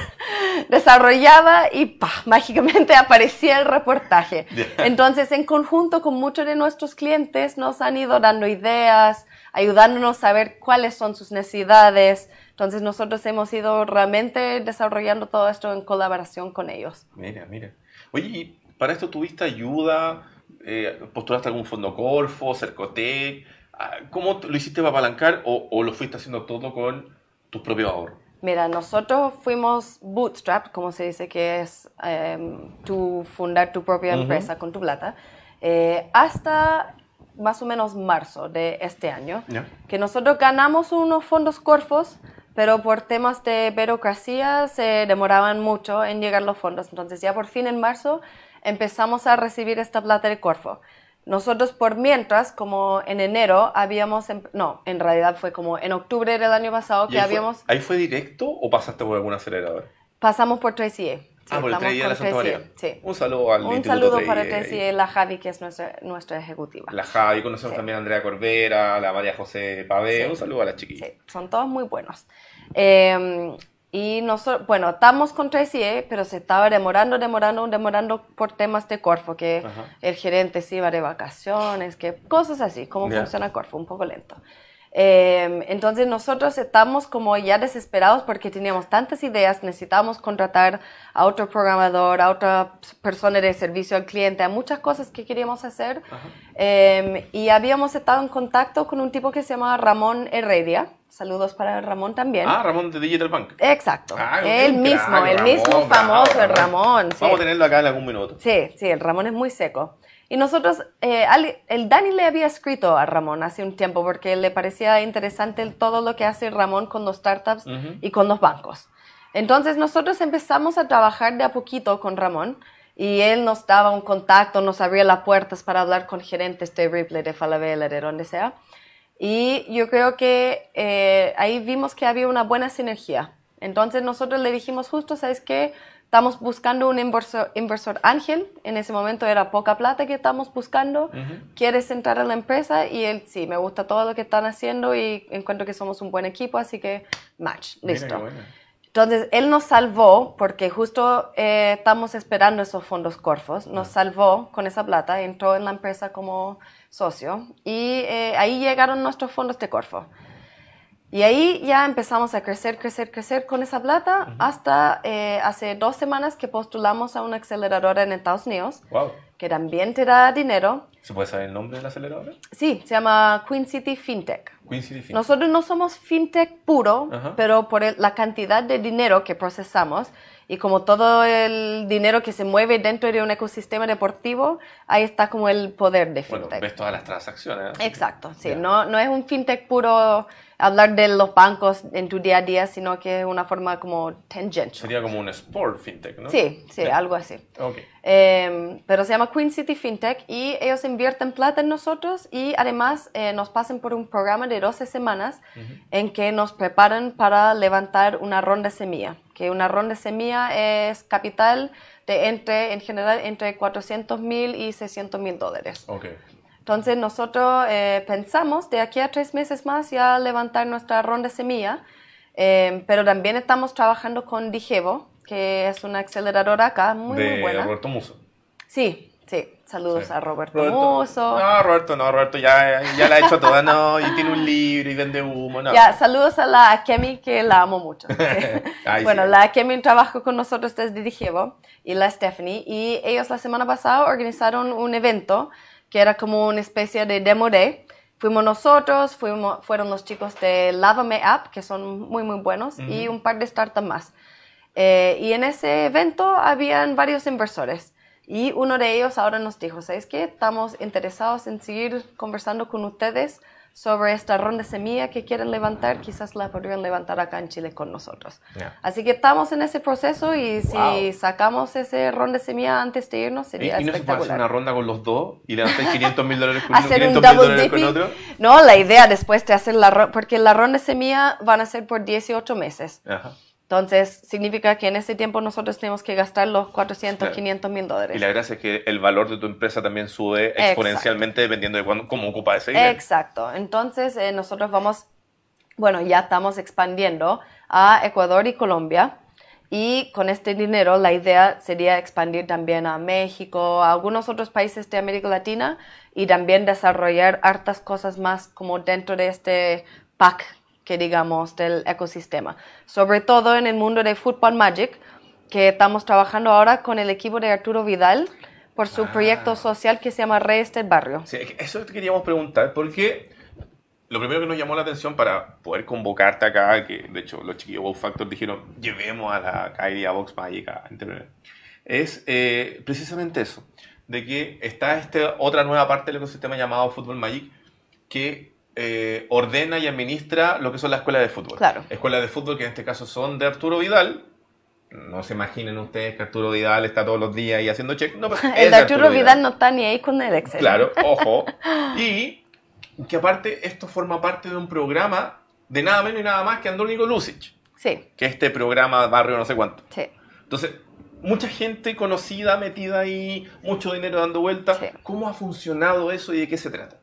desarrollaba y ¡pah! mágicamente aparecía el reportaje. Entonces, en conjunto con muchos de nuestros clientes, nos han ido dando ideas, ayudándonos a ver cuáles son sus necesidades. Entonces, nosotros hemos ido realmente desarrollando todo esto en colaboración con ellos. Mira, mira. Oye, ¿y para esto tuviste ayuda? Eh, ¿Postulaste algún fondo Corfo, Cercotec? Ah, ¿Cómo lo hiciste para apalancar o, o lo fuiste haciendo todo con tus propios ahorros? Mira, nosotros fuimos bootstrap, como se dice, que es em, tú fundar tu propia empresa con tu plata, eh, hasta más o menos marzo de este año, Ya. que nosotros ganamos unos fondos Corfos, pero por temas de burocracia se demoraban mucho en llegar los fondos. Entonces ya por fin en marzo empezamos a recibir esta plata de Corfo. Nosotros por mientras, como en enero, habíamos, em- no, en realidad fue como en octubre del año pasado ¿Y que ahí, fue, habíamos... ahí fue directo o pasaste por algún acelerador? Pasamos por 3CA. Sí, ah, por el 3 de la con Santa 3CA, María. Sí. Un saludo al Un saludo 3 para ahí. 3CA, la Javi, que es nuestra, nuestra ejecutiva. La Javi, conocemos Sí. también a Andrea Corbera, la María José Pavé. Un saludo a las chiquillas. Sí, son todos muy buenos. Eh, y nosotros, bueno, estamos con 3CA, pero se estaba demorando, demorando, demorando por temas de Corfo, que Ajá. el gerente se iba de vacaciones, que cosas así, cómo Ya. funciona Corfo, un poco lento. Eh, entonces nosotros estamos como ya desesperados porque teníamos tantas ideas, necesitábamos contratar a otro programador, a otra persona de servicio al cliente, a muchas cosas que queríamos hacer. Eh, y habíamos estado en contacto con un tipo que se llama Ramón Heredia. Saludos para Ramón también. Ah, Ramón de Digital Bank. Exacto. Ah, mismo, crack, el Ramón, mismo bravo, famoso, el Ramón. sí. Vamos a tenerlo acá en algún minuto. Sí, sí, el Ramón es muy seco. Y nosotros, eh, al- el Dani le había escrito a Ramón hace un tiempo porque le parecía interesante todo lo que hace Ramón con los startups Ujú. y con los bancos. Entonces nosotros empezamos a trabajar de a poquito con Ramón y él nos daba un contacto, nos abría las puertas para hablar con gerentes de Ripley, de Falabella, de donde sea. Y yo creo que eh, ahí vimos que había una buena sinergia. Entonces nosotros le dijimos justo, ¿sabes qué? Estamos buscando un inversor, inversor ángel. En ese momento era poca plata que estamos buscando. ¿Quieres entrar a la empresa? Y él, sí, me gusta todo lo que están haciendo y encuentro que somos un buen equipo, así que match, listo. Entonces, él nos salvó, porque justo eh, estamos esperando esos fondos Corfos, nos salvó con esa plata, entró en la empresa como socio y eh, ahí llegaron nuestros fondos de Corfo. Y ahí ya empezamos a crecer, crecer, crecer con esa plata hasta eh, hace dos semanas que postulamos a una aceleradora en Estados Unidos, que también te da dinero. ¿Se puede saber el nombre de la aceleradora? Sí, se llama Queen City FinTech. Queen City FinTech. Nosotros no somos FinTech puro, pero por la cantidad de dinero que procesamos y como todo el dinero que se mueve dentro de un ecosistema deportivo, ahí está como el poder de FinTech. Bueno, ves todas las transacciones. Exacto, sí. No, no es un FinTech puro hablar de los bancos en tu día a día, sino que es una forma como tangential. Sería como un sport fintech, ¿no? Sí, sí, algo así. Okay. Em, pero se llama Queen City Fintech y ellos invierten plata en nosotros y además eh, nos pasan por un programa de 12 semanas en que nos preparan para levantar una ronda semilla. Que una ronda semilla es capital de entre, en general, entre 400 mil y 600 mil dólares. Okay. Entonces nosotros eh, pensamos de aquí a tres meses más ya levantar nuestra ronda de semilla, eh, pero también estamos trabajando con Digevo, que es una aceleradora acá muy, muy buena. Roberto Muso. Sí, sí. Saludos a Roberto, Muso. No, Roberto, no, Roberto ya, ya la ha hecho toda, no, y tiene un libro y vende humo, no. Ya, saludos a la Kemi, que la amo mucho. bueno, la Kemi trabajó con nosotros desde Digevo y la Stephanie, y ellos la semana pasada organizaron un evento que era como una especie de demo day. Fuimos nosotros, fuimos, fueron los chicos de Lavame App, que son muy, muy buenos, y un par de startups más. Eh, y en ese evento habían varios inversores. Y uno de ellos ahora nos dijo, ¿sabes qué? Estamos interesados en seguir conversando con ustedes sobre esta ronda de semilla que quieren levantar, quizás la podrían levantar acá en Chile con nosotros. Así que estamos en ese proceso y si sacamos ese ronda de semilla antes de irnos sería ¿Y, ¿Y no se puede hacer una ronda con los dos y levantar 500 mil dólares con uno, 500 mil dólares con otro? No, la idea después de hacer la ronda, porque la ronda de semilla van a ser por 18 meses. Ajá. Entonces, significa que en ese tiempo nosotros tenemos que gastar los 400, 500 mil dólares. Y la gracia es que el valor de tu empresa también sube exponencialmente dependiendo de cuándo, cómo ocupa ese dinero. Exacto. Entonces, eh, nosotros vamos, bueno, ya estamos expandiendo a Ecuador y Colombia. Y con este dinero la idea sería expandir también a México, a algunos otros países de América Latina y también desarrollar hartas cosas más como dentro de este pack que digamos del ecosistema. Sobre todo en el mundo de Football Magic, que estamos trabajando ahora con el equipo de Arturo Vidal por su ah. proyecto social que se llama Reyes del Barrio. Sí, eso te queríamos preguntar, porque lo primero que nos llamó la atención para poder convocarte acá, que de hecho los chiquillos Wow Factor dijeron, llevemos a la Kylie a Vox Magic a es eh, precisamente eso, de que está esta otra nueva parte del ecosistema llamado Football Magic, que eh, ordena y administra lo que son las escuelas de fútbol. Claro. Escuelas de fútbol que en este caso son de Arturo Vidal. No se imaginen ustedes que Arturo Vidal está todos los días ahí haciendo check. No, el de Arturo, Vidal. no está ni ahí con el Excel. Claro, ojo. y que aparte esto forma parte de un programa de nada menos y nada más que Andrónico Lucic. Sí. Que este programa Barrio no sé cuánto. Sí. Entonces, mucha gente conocida metida ahí, mucho dinero dando vueltas. ¿Cómo ha funcionado eso y de qué se trata?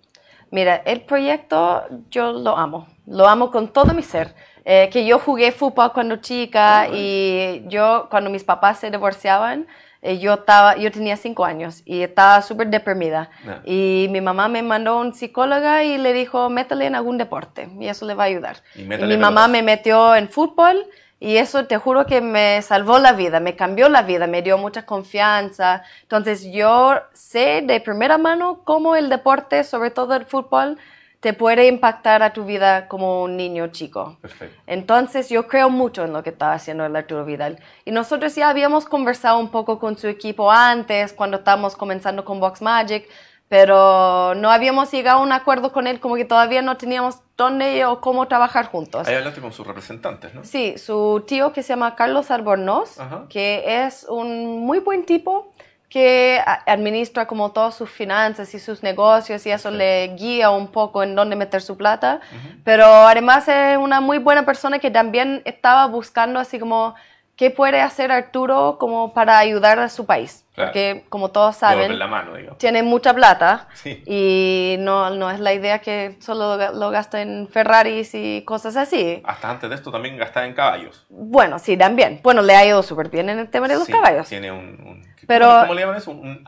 Mira, el proyecto yo lo amo, lo amo con todo mi ser. Eh, que yo jugué fútbol cuando chica ah, y yo cuando mis papás se divorciaban, eh, yo, estaba, yo tenía cinco años y estaba súper deprimida. Y mi mamá me mandó a un psicóloga y le dijo, métale en algún deporte y eso le va a ayudar. Y, y mi mamá me metió en fútbol y eso te juro que me salvó la vida, me cambió la vida, me dio mucha confianza. Entonces yo sé de primera mano cómo el deporte, sobre todo el fútbol, te puede impactar a tu vida como un niño chico. Perfecto. Entonces yo creo mucho en lo que estaba haciendo el Arturo Vidal. Y nosotros ya habíamos conversado un poco con su equipo antes, cuando estábamos comenzando con Box Magic, pero no habíamos llegado a un acuerdo con él, como que todavía no teníamos dónde o cómo trabajar juntos. Ahí hablaste con sus representantes, ¿no? Sí, su tío que se llama Carlos Albornoz, Ajá. que es un muy buen tipo que administra como todas sus finanzas y sus negocios y eso le guía un poco en dónde meter su plata, pero además es una muy buena persona que también estaba buscando así como qué puede hacer Arturo como para ayudar a su país, Claro. porque como todos saben, la mano, tiene mucha plata Sí. y no, no es la idea que solo lo, gasta en Ferraris y cosas así. Hasta antes de esto también gastaba en caballos. Bueno, sí, también. Bueno, le ha ido súper bien en el tema de los Sí, caballos. Tiene un... un- Pero- ¿cómo, le llaman eso? Un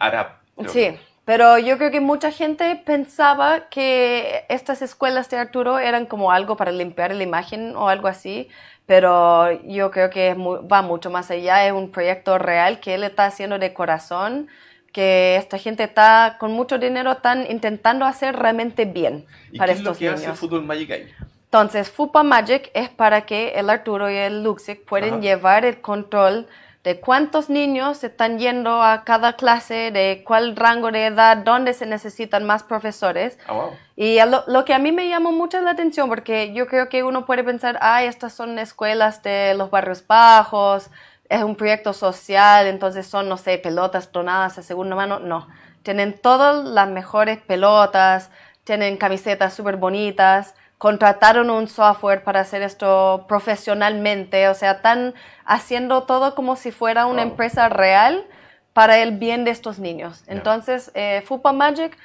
creo Sí, que. Pero yo creo que mucha gente pensaba que estas escuelas de Arturo eran como algo para limpiar la imagen o algo así, pero yo creo que va mucho más allá, es un proyecto real que él está haciendo de corazón, que esta gente está con mucho dinero, están intentando hacer realmente bien ¿Y para qué es lo estos que hace niños. Fútbol Magic ahí? Entonces, Fupa Magic es para que el Arturo y el Luxic pueden Ajá. llevar el control de cuántos niños están yendo a cada clase, de cuál rango de edad, dónde se necesitan más profesores. Ah, wow. Y lo, lo que a mí me llamó mucho la atención, porque yo creo que uno puede pensar, ay, estas son escuelas de los barrios bajos, es un proyecto social, entonces son, no sé, pelotas donadas a segunda mano. No, tienen todas las mejores pelotas, tienen camisetas súper bonitas, contrataron un software para hacer esto profesionalmente, o sea, están haciendo todo como si fuera una Wow. empresa real para el bien de estos niños. Entonces, eh, Fupa Magic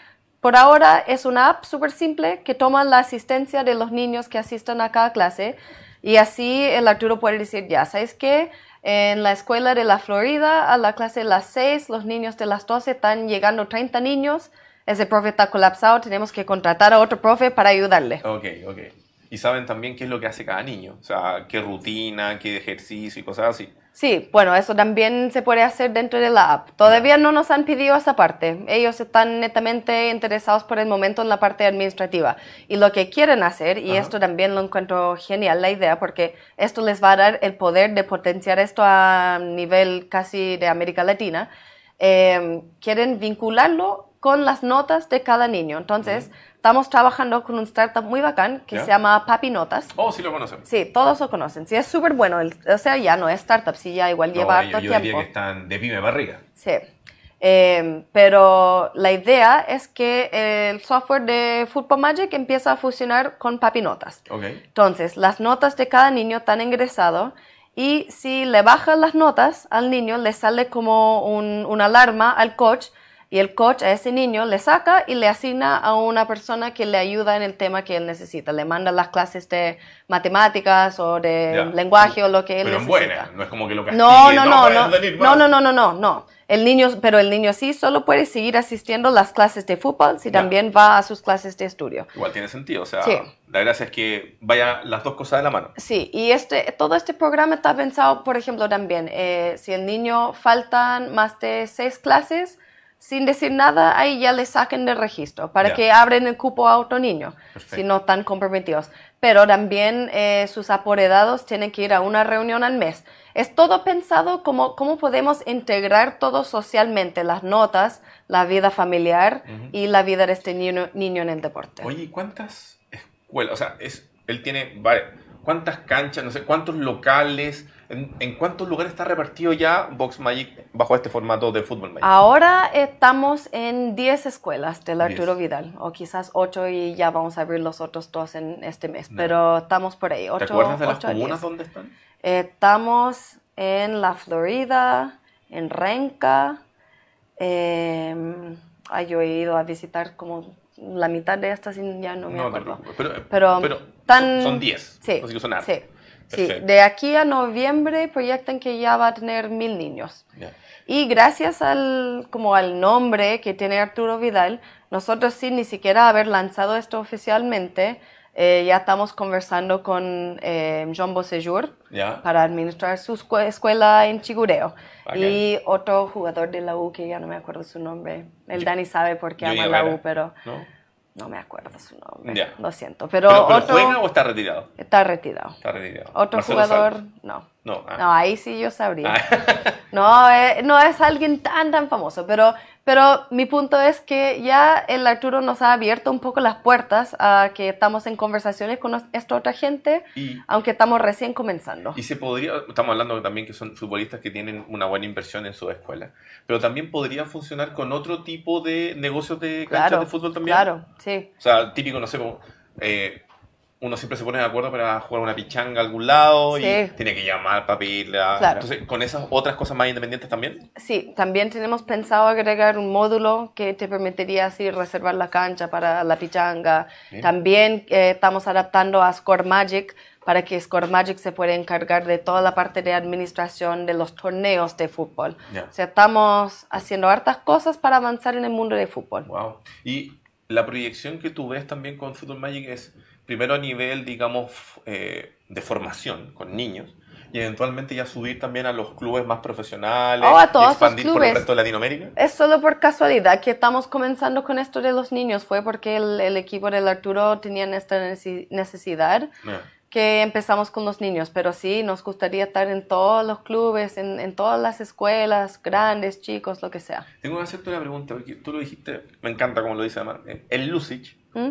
por ahora es una app súper simple que toma la asistencia de los niños que asistan a cada clase y así el Arturo puede decir, ya, ¿sabes qué? En la escuela de la Florida, a la clase de las 6, los niños de las 12 están llegando 30 niños, ese profe está colapsado, tenemos que contratar a otro profe para ayudarle. Ok, ok. Y saben también qué es lo que hace cada niño. O sea, qué rutina, qué ejercicio y cosas así. Sí, bueno, eso también se puede hacer dentro de la app. Todavía no nos han pedido esa parte. Ellos están netamente interesados por el momento en la parte administrativa. Y lo que quieren hacer, y Ajá. esto también lo encuentro genial la idea, porque esto les va a dar el poder de potenciar esto a nivel casi de América Latina, eh, quieren vincularlo con las notas de cada niño. Entonces, estamos trabajando con un startup muy bacán que se llama Papi Notas. Oh, sí lo conocemos. Sí, todos lo conocen. Sí, es súper bueno. El- o sea, ya no es startup, sí, ya igual lleva No, harto yo, yo diría tiempo. que están de pyme para arriba. Sí. Eh, pero la idea es que el software de Football Magic empieza a fusionar con Papi Notas. Ok. Entonces, las notas de cada niño están ingresado y si le bajan las notas al niño, le sale como un- una alarma al coach y el coach a ese niño le saca y le asigna a una persona que le ayuda en el tema que él necesita. Le manda las clases de matemáticas o de Ya. lenguaje o lo que él Pero en necesita. buena, no es como que lo castigue. No, no, no, no, no, no, no, no, no, no. El niño, pero el niño sí solo puede seguir asistiendo a las clases de fútbol si Ya. también va a sus clases de estudio. Igual tiene sentido, o sea, Sí. la gracia es que vaya las dos cosas de la mano. Sí, y este, todo este programa está pensado, por ejemplo, también, eh, si el niño faltan más de seis clases, sin decir nada, ahí ya le saquen del registro para que abren el cupo a otro niño, Perfecto. si no están comprometidos. Pero también eh, sus apoderados tienen que ir a una reunión al mes. Es todo pensado como cómo podemos integrar todo socialmente, las notas, la vida familiar y la vida de este niño, niño en el deporte. Oye, ¿y ¿cuántas escuelas? O sea, es, él tiene varias. ¿Cuántas canchas? No sé, ¿cuántos locales? ¿En, en cuántos lugares está repartido ya Box Magic bajo este formato de fútbol Magic? Ahora estamos en 10 escuelas del Arturo 10. Vidal, o quizás 8 y ya vamos a abrir los otros dos en este mes, pero estamos por ahí. ¿Te 8, acuerdas de las 8 a 10. comunas donde están? Estamos en la Florida, en Renca. eh, ay, yo he ido a visitar como la mitad de estas ya no me te acuerdo. Pero, Pero, pero tan- son 10. Sí, así que son hartos. sí, sí. De aquí a noviembre proyectan que ya va a tener mil niños. Ya. Y gracias al, como al nombre que tiene Arturo Vidal, nosotros sin ni siquiera haber lanzado esto oficialmente, eh, ya estamos conversando con eh, John Bosejur Ya. para administrar su escue- escuela en Chigureo. Bacán. Y otro jugador de la U que ya no me acuerdo su nombre. El Dani sabe por qué Johnny ama la U, pero ¿No? no me acuerdo su nombre. Ya. Lo siento. Pero, ¿Pero, pero otro juega o está retirado? está retirado. Está retirado. Otro Marcelo jugador, Salvo. no. No, ah. No, ahí sí yo sabría. Ah. No, eh, no es alguien tan, tan famoso, pero, pero mi punto es que ya el Arturo nos ha abierto un poco las puertas a que estamos en conversaciones con esta otra gente, Y- aunque estamos recién comenzando. Y se podría, estamos hablando también que son futbolistas que tienen una buena inversión en su escuela, pero también podría funcionar con otro tipo de negocios de canchas Claro, de fútbol también. claro, sí. O sea, típico, no sé, como, eh, uno siempre se pone de acuerdo para jugar una pichanga a algún lado y tiene que llamar para pedirla. Claro. Entonces, con esas otras cosas más independientes también. Sí, también tenemos pensado agregar un módulo que te permitiría así reservar la cancha para la pichanga. Bien. También eh, estamos adaptando a Score Magic para que Score Magic se pueda encargar de toda la parte de administración de los torneos de fútbol. Ya. O sea, estamos haciendo hartas cosas para avanzar en el mundo del fútbol. Wow. Y la proyección que tú ves también con Football Magic es primero a nivel, digamos, eh, de formación con niños y eventualmente ya subir también a los clubes más profesionales Oh, a y todos los expandir por el clubes. resto de Latinoamérica. Es solo por casualidad que estamos comenzando con esto de los niños. Fue porque el, el equipo del Arturo tenía esta necesi- necesidad Ya. que empezamos con los niños, pero sí, nos gustaría estar en todos los clubes, en, en todas las escuelas, grandes, chicos, lo que sea. Tengo que hacerte una pregunta, porque tú lo dijiste, me encanta como lo dice además, eh, el Lucic. ¿Mm?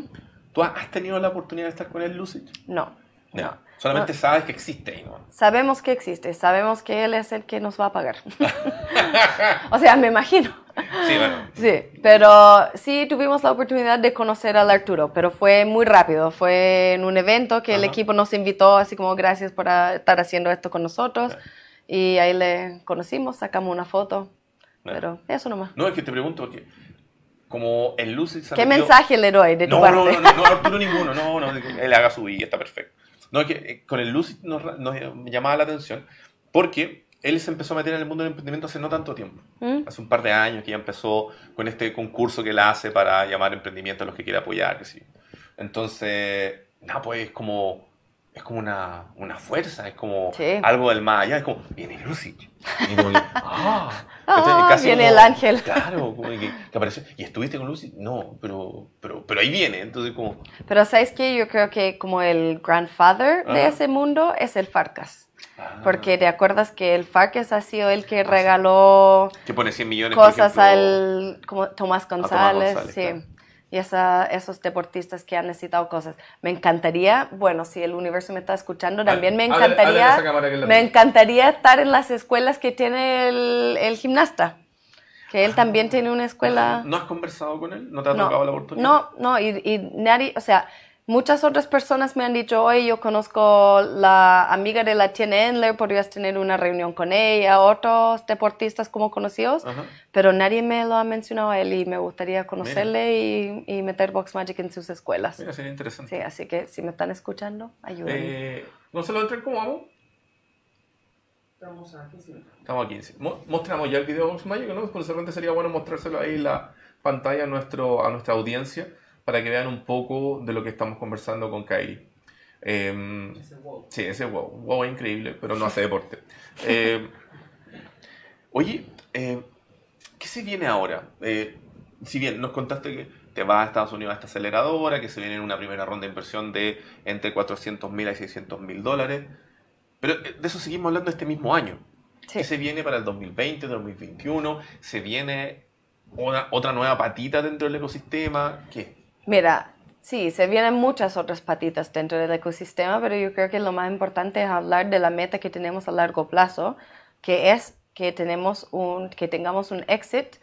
¿Tú has tenido la oportunidad de estar con el Lucic? No, No. no. Solamente No. sabes que existe ¿no? Sabemos que existe, sabemos que él es el que nos va a pagar. o sea, me imagino. Sí, bueno. Sí, pero sí tuvimos la oportunidad de conocer al Arturo, pero fue muy rápido. Fue en un evento que el Ajá. equipo nos invitó, así como gracias por estar haciendo esto con nosotros. Y ahí le conocimos, sacamos una foto. Claro. Pero eso nomás. No, es que te pregunto porque como el Lucic se ¿Qué mensaje le doy de tu No, parte? no, no, no, no, Arturo ninguno, no, no, él haga su vida, está perfecto. No, es que eh, con el Lucid nos, nos llamaba la atención porque él se empezó a meter en el mundo del emprendimiento hace no tanto tiempo. ¿Mm? Hace un par de años que ya empezó con este concurso que él hace para llamar emprendimiento a los que quiera apoyar, que sí. Entonces, nada, pues es como, es como una, una fuerza, es como Sí. algo del más allá, es como, viene Lucid. Y como que, ah, Ah, Entonces, casi viene como- el ángel. Claro, como que, que apareció. ¿Y estuviste con Lucy? No, pero, pero, pero ahí viene. Entonces, como. Pero ¿sabes qué? Yo creo que como el grandfather de Ajá. ese mundo es el Farcas. ah, Porque te acuerdas que el Farcas ha sido el que regaló Que pone 100 millones por cosas ejemplo, al como Tomás Tomás González, González, sí. claro. Y esos deportistas que han necesitado cosas. Me encantaría, bueno, si el universo me está escuchando, también me encantaría, me encantaría estar en las escuelas que tiene el, el gimnasta. Que él también tiene una escuela. ¿No has conversado con él? ¿No te ha No, tocado la oportunidad? no, no, y, y nadie, o sea, muchas otras personas me han dicho, oye, yo conozco la amiga de la Tiene Endler, podrías tener una reunión con ella, otros deportistas como conocidos, Ajá. pero nadie me lo ha mencionado a él y me gustaría conocerle y, y meter Box Magic en sus escuelas. Mira, sería interesante. Sí, así que si me están escuchando, ayúdenme. Eh, Gonzalo, ¿entrar cómo vamos? Estamos aquí, sí. Estamos a 15. Mo- Mostramos ya el video de Box Magic, ¿no? Por repente sería bueno mostrárselo ahí en la pantalla a, nuestro, a nuestra audiencia para que vean un poco de lo que estamos conversando con Kairi. Eh, Ese wow. Sí, ese wow. Wow es increíble, pero no hace deporte. Eh, oye, eh, ¿qué se viene ahora? Eh, si bien nos contaste que te vas a Estados Unidos a esta aceleradora, que se viene una primera ronda de inversión de entre 400 mil y 600 mil dólares, pero eh, de eso seguimos hablando este mismo año. Sí. ¿Qué se viene para el 2020, 2021? ¿Se viene una, otra nueva patita dentro del ecosistema? ¿Qué? Mira, sí, se vienen muchas otras patitas dentro del ecosistema, pero yo creo que lo más importante es hablar de la meta que tenemos a largo plazo, que es que, tenemos un, que tengamos un exit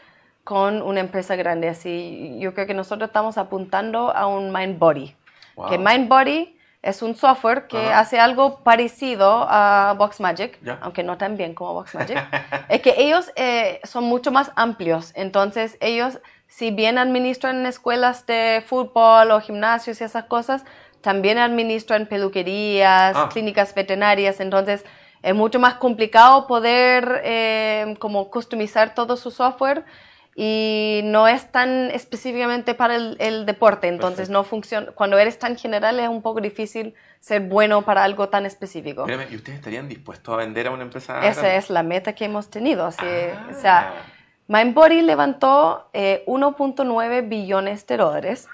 con una empresa grande. Así, yo creo que nosotros estamos apuntando a un MindBody. Wow. Que MindBody es un software que hace algo parecido a BoxMagic, Ya. aunque no tan bien como BoxMagic. es que ellos eh, son mucho más amplios. Entonces, ellos, si bien administran escuelas de fútbol o gimnasios y esas cosas, también administran peluquerías, Ah. clínicas veterinarias. Entonces, es mucho más complicado poder eh, como customizar todo su software y no es tan específicamente para el, el deporte, entonces Perfecto. no funciona. Cuando eres tan general es un poco difícil ser bueno para algo tan específico. Espérame, ¿y ustedes estarían dispuestos a vender a una empresa? Esa grande? es la meta que hemos tenido. así, Ah. O sea, Mindbody levantó eh, 1.9 billones de dólares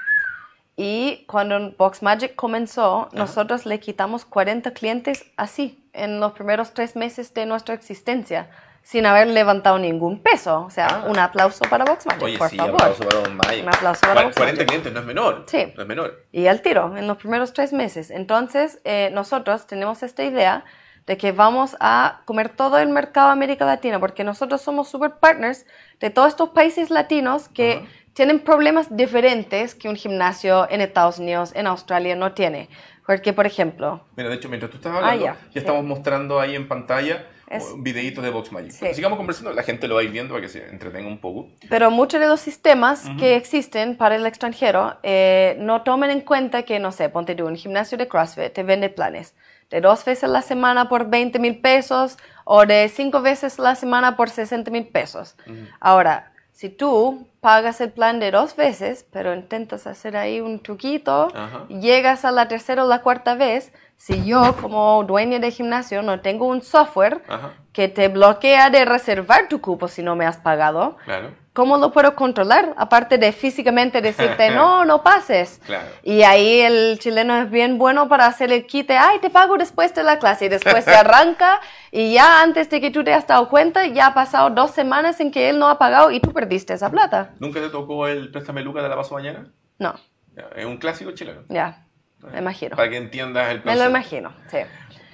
y cuando Boxmagic comenzó, nosotros le quitamos 40 clientes así en los primeros tres meses de nuestra existencia. sin haber levantado ningún peso. O sea, un aplauso para VoxMagic, Oye, por sí, favor. aplauso para Don Mike. Un aplauso para Cua- Don 40 Mike. clientes no es menor. Sí. No es menor. Y al tiro, en los primeros tres meses. Entonces, eh, nosotros tenemos esta idea de que vamos a comer todo el mercado de América Latina, porque nosotros somos super partners de todos estos países latinos que tienen problemas diferentes que un gimnasio en Estados Unidos, en Australia no tiene. Porque, por ejemplo, Mira, de hecho, mientras tú estás hablando, Ah, ya, ya, estamos mostrando ahí en pantalla Es- un videíto de Vox Magic. Sí. Sigamos conversando, la gente lo va a ir viendo para que se entretenga un poco. Pero muchos de los sistemas que existen para el extranjero eh, no toman en cuenta que, no sé, ponte tú, un gimnasio de CrossFit te vende planes de dos veces a la semana por 20 mil pesos o de cinco veces a la semana por 60 mil pesos. Ahora, si tú pagas el plan de dos veces, pero intentas hacer ahí un truquito, Ajá. llegas a la tercera o la cuarta vez, si yo como dueño de gimnasio no tengo un software Ajá, que te bloquea de reservar tu cupo si no me has pagado, claro, ¿cómo lo puedo controlar? Aparte de físicamente decirte, no, no pases. claro. Y ahí el chileno es bien bueno para hacer el quite, ay, te pago después de la clase. Y después se arranca y ya antes de que tú te has dado cuenta, ya ha pasado dos semanas en que él no ha pagado y tú perdiste esa plata. ¿Nunca te tocó el Préstame Luca de la Paso Mañana? No, Es un clásico chileno. ya, me imagino. Para que entiendas el Me concepto. lo imagino, sí.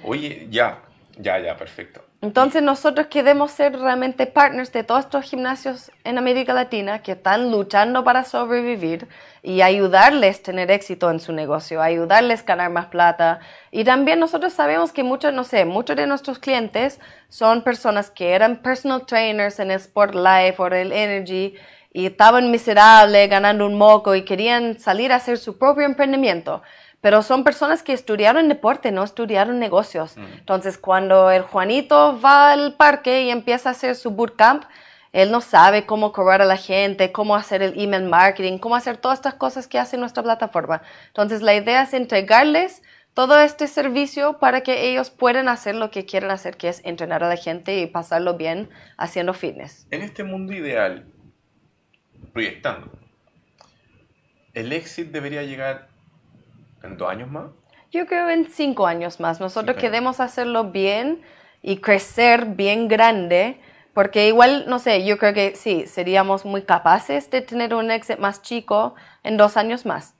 Oye, ya, ya, ya, perfecto. Entonces nosotros queremos ser realmente partners de todos estos gimnasios en América Latina que están luchando para sobrevivir y ayudarles a tener éxito en su negocio, ayudarles a ganar más plata. Y también nosotros sabemos que muchos, no sé, muchos de nuestros clientes son personas que eran personal trainers en el Sport Life o el Energy y estaban miserables, ganando un moco y querían salir a hacer su propio emprendimiento. Pero son personas que estudiaron deporte, no estudiaron negocios. Entonces, cuando el Juanito va al parque y empieza a hacer su bootcamp, él no sabe cómo cobrar a la gente, cómo hacer el email marketing, cómo hacer todas estas cosas que hace nuestra plataforma. Entonces, la idea es entregarles todo este servicio para que ellos puedan hacer lo que quieren hacer, que es entrenar a la gente y pasarlo bien haciendo fitness. En este mundo ideal, proyectando, ¿el éxito debería llegar en dos años más? Yo creo en cinco años más. Nosotros queremos hacerlo bien y crecer bien grande, porque igual, no sé, yo creo que sí, seríamos muy capaces de tener un éxito más chico en dos años más.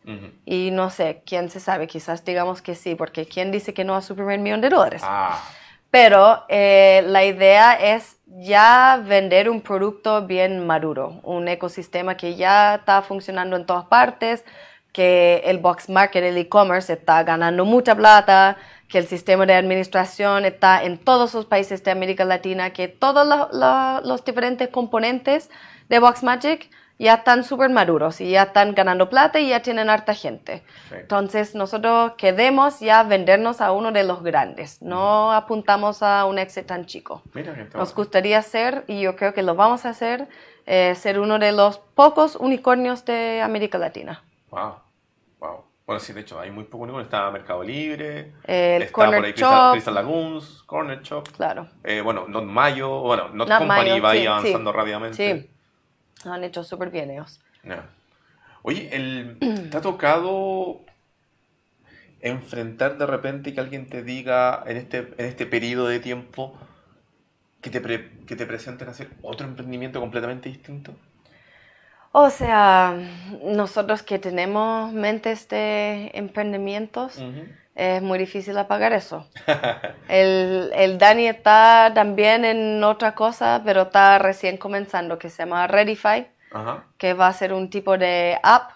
Y no sé, quién se sabe, quizás digamos que sí, porque quién dice que no a su primer millón de dólares. Ah, Pero eh, la idea es ya vender un producto bien maduro, un ecosistema que ya está funcionando en todas partes, que el box market, el e-commerce está ganando mucha plata, que el sistema de administración está en todos los países de América Latina, que todos lo- lo- los diferentes componentes de Box Magic ya están súper maduros y ya están ganando plata y ya tienen harta gente. Perfecto. Entonces nosotros queremos ya vendernos a uno de los grandes, no apuntamos a un éxito tan chico. mira Nos gustaría ser, y yo creo que lo vamos a hacer, eh, ser uno de los pocos unicornios de América Latina. Wow. Bueno, sí, de hecho, hay muy poco único. Está Mercado Libre, El está Corner por ahí Crystal, Shop. Crystal Lagoons, Corner Shop. Claro. Eh, bueno, Not Mayo, bueno, Not, Not Company Mayo, va ahí sí, avanzando sí. rápidamente. Sí, han hecho súper bien ellos. Oye, el, ¿te ha tocado enfrentar de repente que alguien te diga en este, en este periodo de tiempo que te, pre- que te presenten a hacer otro emprendimiento completamente distinto? O sea, nosotros que tenemos mentes de emprendimientos, Ujú. es muy difícil apagar eso. El, el Dani está también en otra cosa, pero está recién comenzando, que se llama Redify, que va a ser un tipo de app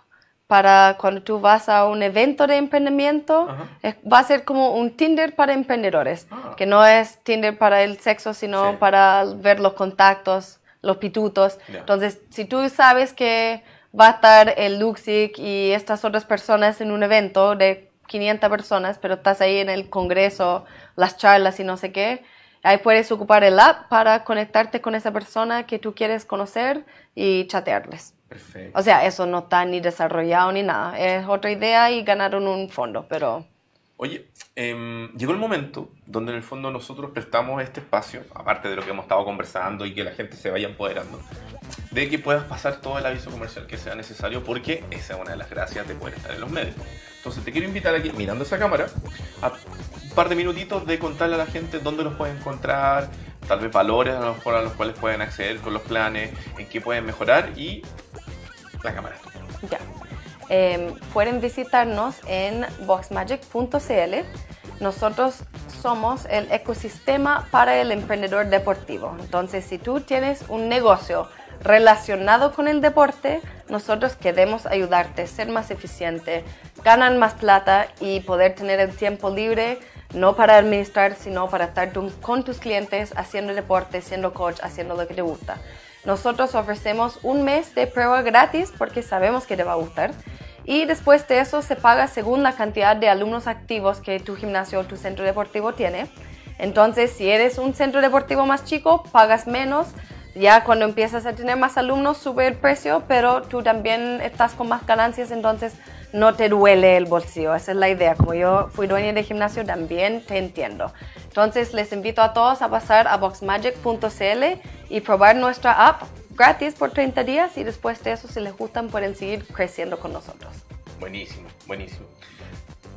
para cuando tú vas a un evento de emprendimiento, es- va a ser como un Tinder para emprendedores, Ah. que no es Tinder para el sexo, sino Sí. para ver los contactos, los pitutos. Entonces, si tú sabes que va a estar el Luxic y estas otras personas en un evento de 500 personas, pero estás ahí en el congreso, las charlas y no sé qué, ahí puedes ocupar el app para conectarte con esa persona que tú quieres conocer y chatearles. Perfecto. O sea, eso no está ni desarrollado ni nada. Es otra idea y ganaron un fondo, pero Oye, em, llegó el momento donde en el fondo nosotros prestamos este espacio, aparte de lo que hemos estado conversando y que la gente se vaya empoderando, de que puedas pasar todo el aviso comercial que sea necesario, porque esa es una de las gracias de poder estar en los medios. Entonces te quiero invitar aquí, mirando esa cámara, a un par de minutitos de contarle a la gente dónde los puede encontrar, tal vez valores a, lo mejor a los cuales pueden acceder con los planes, en qué pueden mejorar y la cámara. Ya. Em, pueden visitarnos en boxmagic.cl. Nosotros somos el ecosistema para el emprendedor deportivo. Entonces, si tú tienes un negocio relacionado con el deporte, nosotros queremos ayudarte a ser más eficiente, ganar más plata y poder tener el tiempo libre, no para administrar, sino para estar con tus clientes haciendo deporte, siendo coach, haciendo lo que te gusta. Nosotros ofrecemos un mes de prueba gratis porque sabemos que te va a gustar. Y después de eso se paga según la cantidad de alumnos activos que tu gimnasio o tu centro deportivo tiene. Entonces, si eres un centro deportivo más chico, pagas menos. Ya cuando empiezas a tener más alumnos sube el precio, pero tú también estás con más ganancias, entonces no te duele el bolsillo. Esa es la idea. Como yo fui dueña de gimnasio, también te entiendo. Entonces les invito a todos a pasar a boxmagic.cl y probar nuestra app gratis por 30 días y después de eso, si les gustan, pueden seguir creciendo con nosotros. Buenísimo, buenísimo.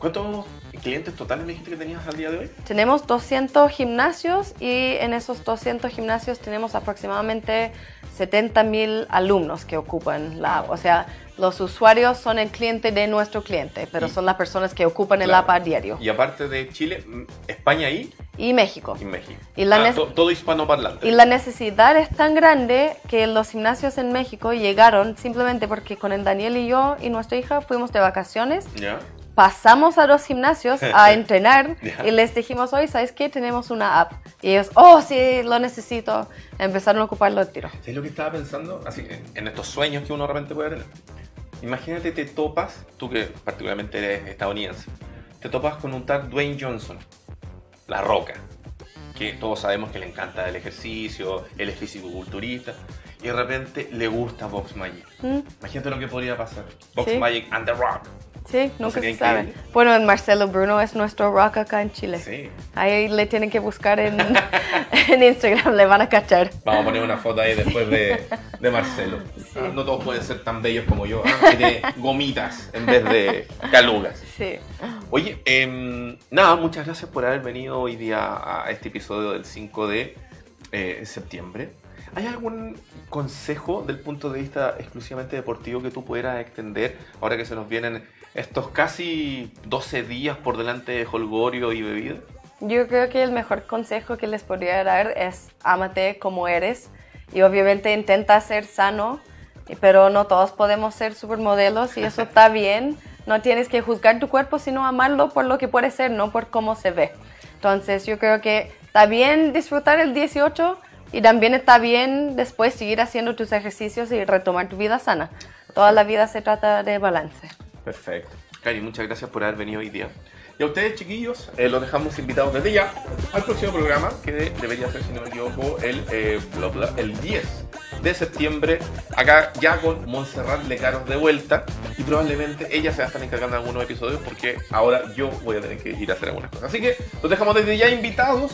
¿Cuántos clientes totales me dijiste que tenías al día de hoy? Tenemos 200 gimnasios y en esos 200 gimnasios tenemos aproximadamente 70 mil alumnos que ocupan la app. O sea, los usuarios son el cliente de nuestro cliente, pero son las personas que ocupan el app a diario. Y aparte de Chile, España y... Y México. Y México. Y la ah, todo hispanoparlante. Y la necesidad es tan grande que los gimnasios en México llegaron simplemente porque con el Daniel y yo y nuestra hija fuimos de vacaciones. ¿Ya? Pasamos a los gimnasios a entrenar y les dijimos, hoy, ¿sabes qué? Tenemos una app. Y ellos, oh, sí, lo necesito. Empezaron a ocuparlo al tiro. ¿Sabes lo que estaba pensando? Así, en estos sueños que uno de repente puede tener. Imagínate, te topas, tú que particularmente eres estadounidense, te topas con un tal Dwayne Johnson, la roca, que todos sabemos que le encanta el ejercicio, él es físico-culturista, y de repente le gusta Box Magic. ¿Mm? Imagínate lo que podría pasar. Box Magic and the Rock. Sí, nunca se sabe. Bueno, Marcelo Bruno es nuestro rock acá en Chile. Sí. Ahí le tienen que buscar en, en Instagram, le van a cachar. Vamos a poner una foto ahí después de, de Marcelo. Ah, no todos pueden ser tan bellos como yo. Ah, tiene gomitas en vez de calugas. Sí. Oye, em, nada, muchas gracias por haber venido hoy día a este episodio del 5 de eh, septiembre. ¿Hay algún consejo del punto de vista exclusivamente deportivo que tú pudieras extender ahora que se nos vienen estos casi 12 días por delante de holgorio y bebida? Yo creo que el mejor consejo que les podría dar es ámate como eres y obviamente intenta ser sano, pero no todos podemos ser supermodelos y eso está bien. No tienes que juzgar tu cuerpo, sino amarlo por lo que puede ser, no por cómo se ve. Entonces yo creo que está bien disfrutar el 18 y también está bien después seguir haciendo tus ejercicios y retomar tu vida sana. Toda la vida se trata de balance. Perfecto. Cari, muchas gracias por haber venido hoy día. Y a ustedes, chiquillos, eh, los dejamos invitados desde ya al próximo programa, que debería ser, si no me equivoco, el, eh, el 10 de septiembre, acá ya con Montserrat Lecaros de vuelta. Y probablemente ella se va a estar encargando de algunos episodios, porque ahora yo voy a tener que ir a hacer algunas cosas. Así que los dejamos desde ya invitados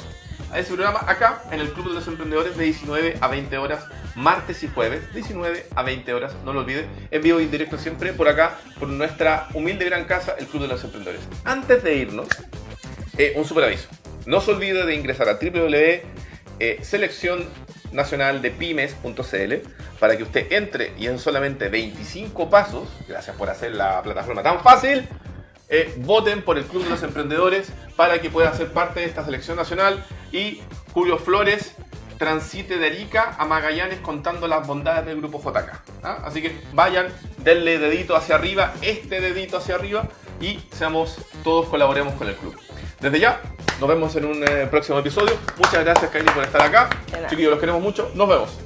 a ese programa acá en el Club de los Emprendedores de 19 a 20 horas, martes y jueves, 19 a 20 horas, no lo olviden, en vivo y en directo siempre por acá, por nuestra humilde gran casa, el Club de los Emprendedores. Antes de irnos, eh, un super aviso. No se olvide de ingresar a www.seleccionnacionaldepymes.cl para que usted entre y en solamente 25 pasos, gracias por hacer la plataforma tan fácil, eh, voten por el Club de los Emprendedores para que pueda ser parte de esta selección nacional y Julio Flores transite de Arica a Magallanes contando las bondades del grupo JK. ¿ah? Así que vayan, denle dedito hacia arriba, este dedito hacia arriba y seamos todos colaboremos con el club. Desde ya, nos vemos en un eh, próximo episodio. Muchas gracias, Kylie, por estar acá. Chiquillos, los queremos mucho. Nos vemos.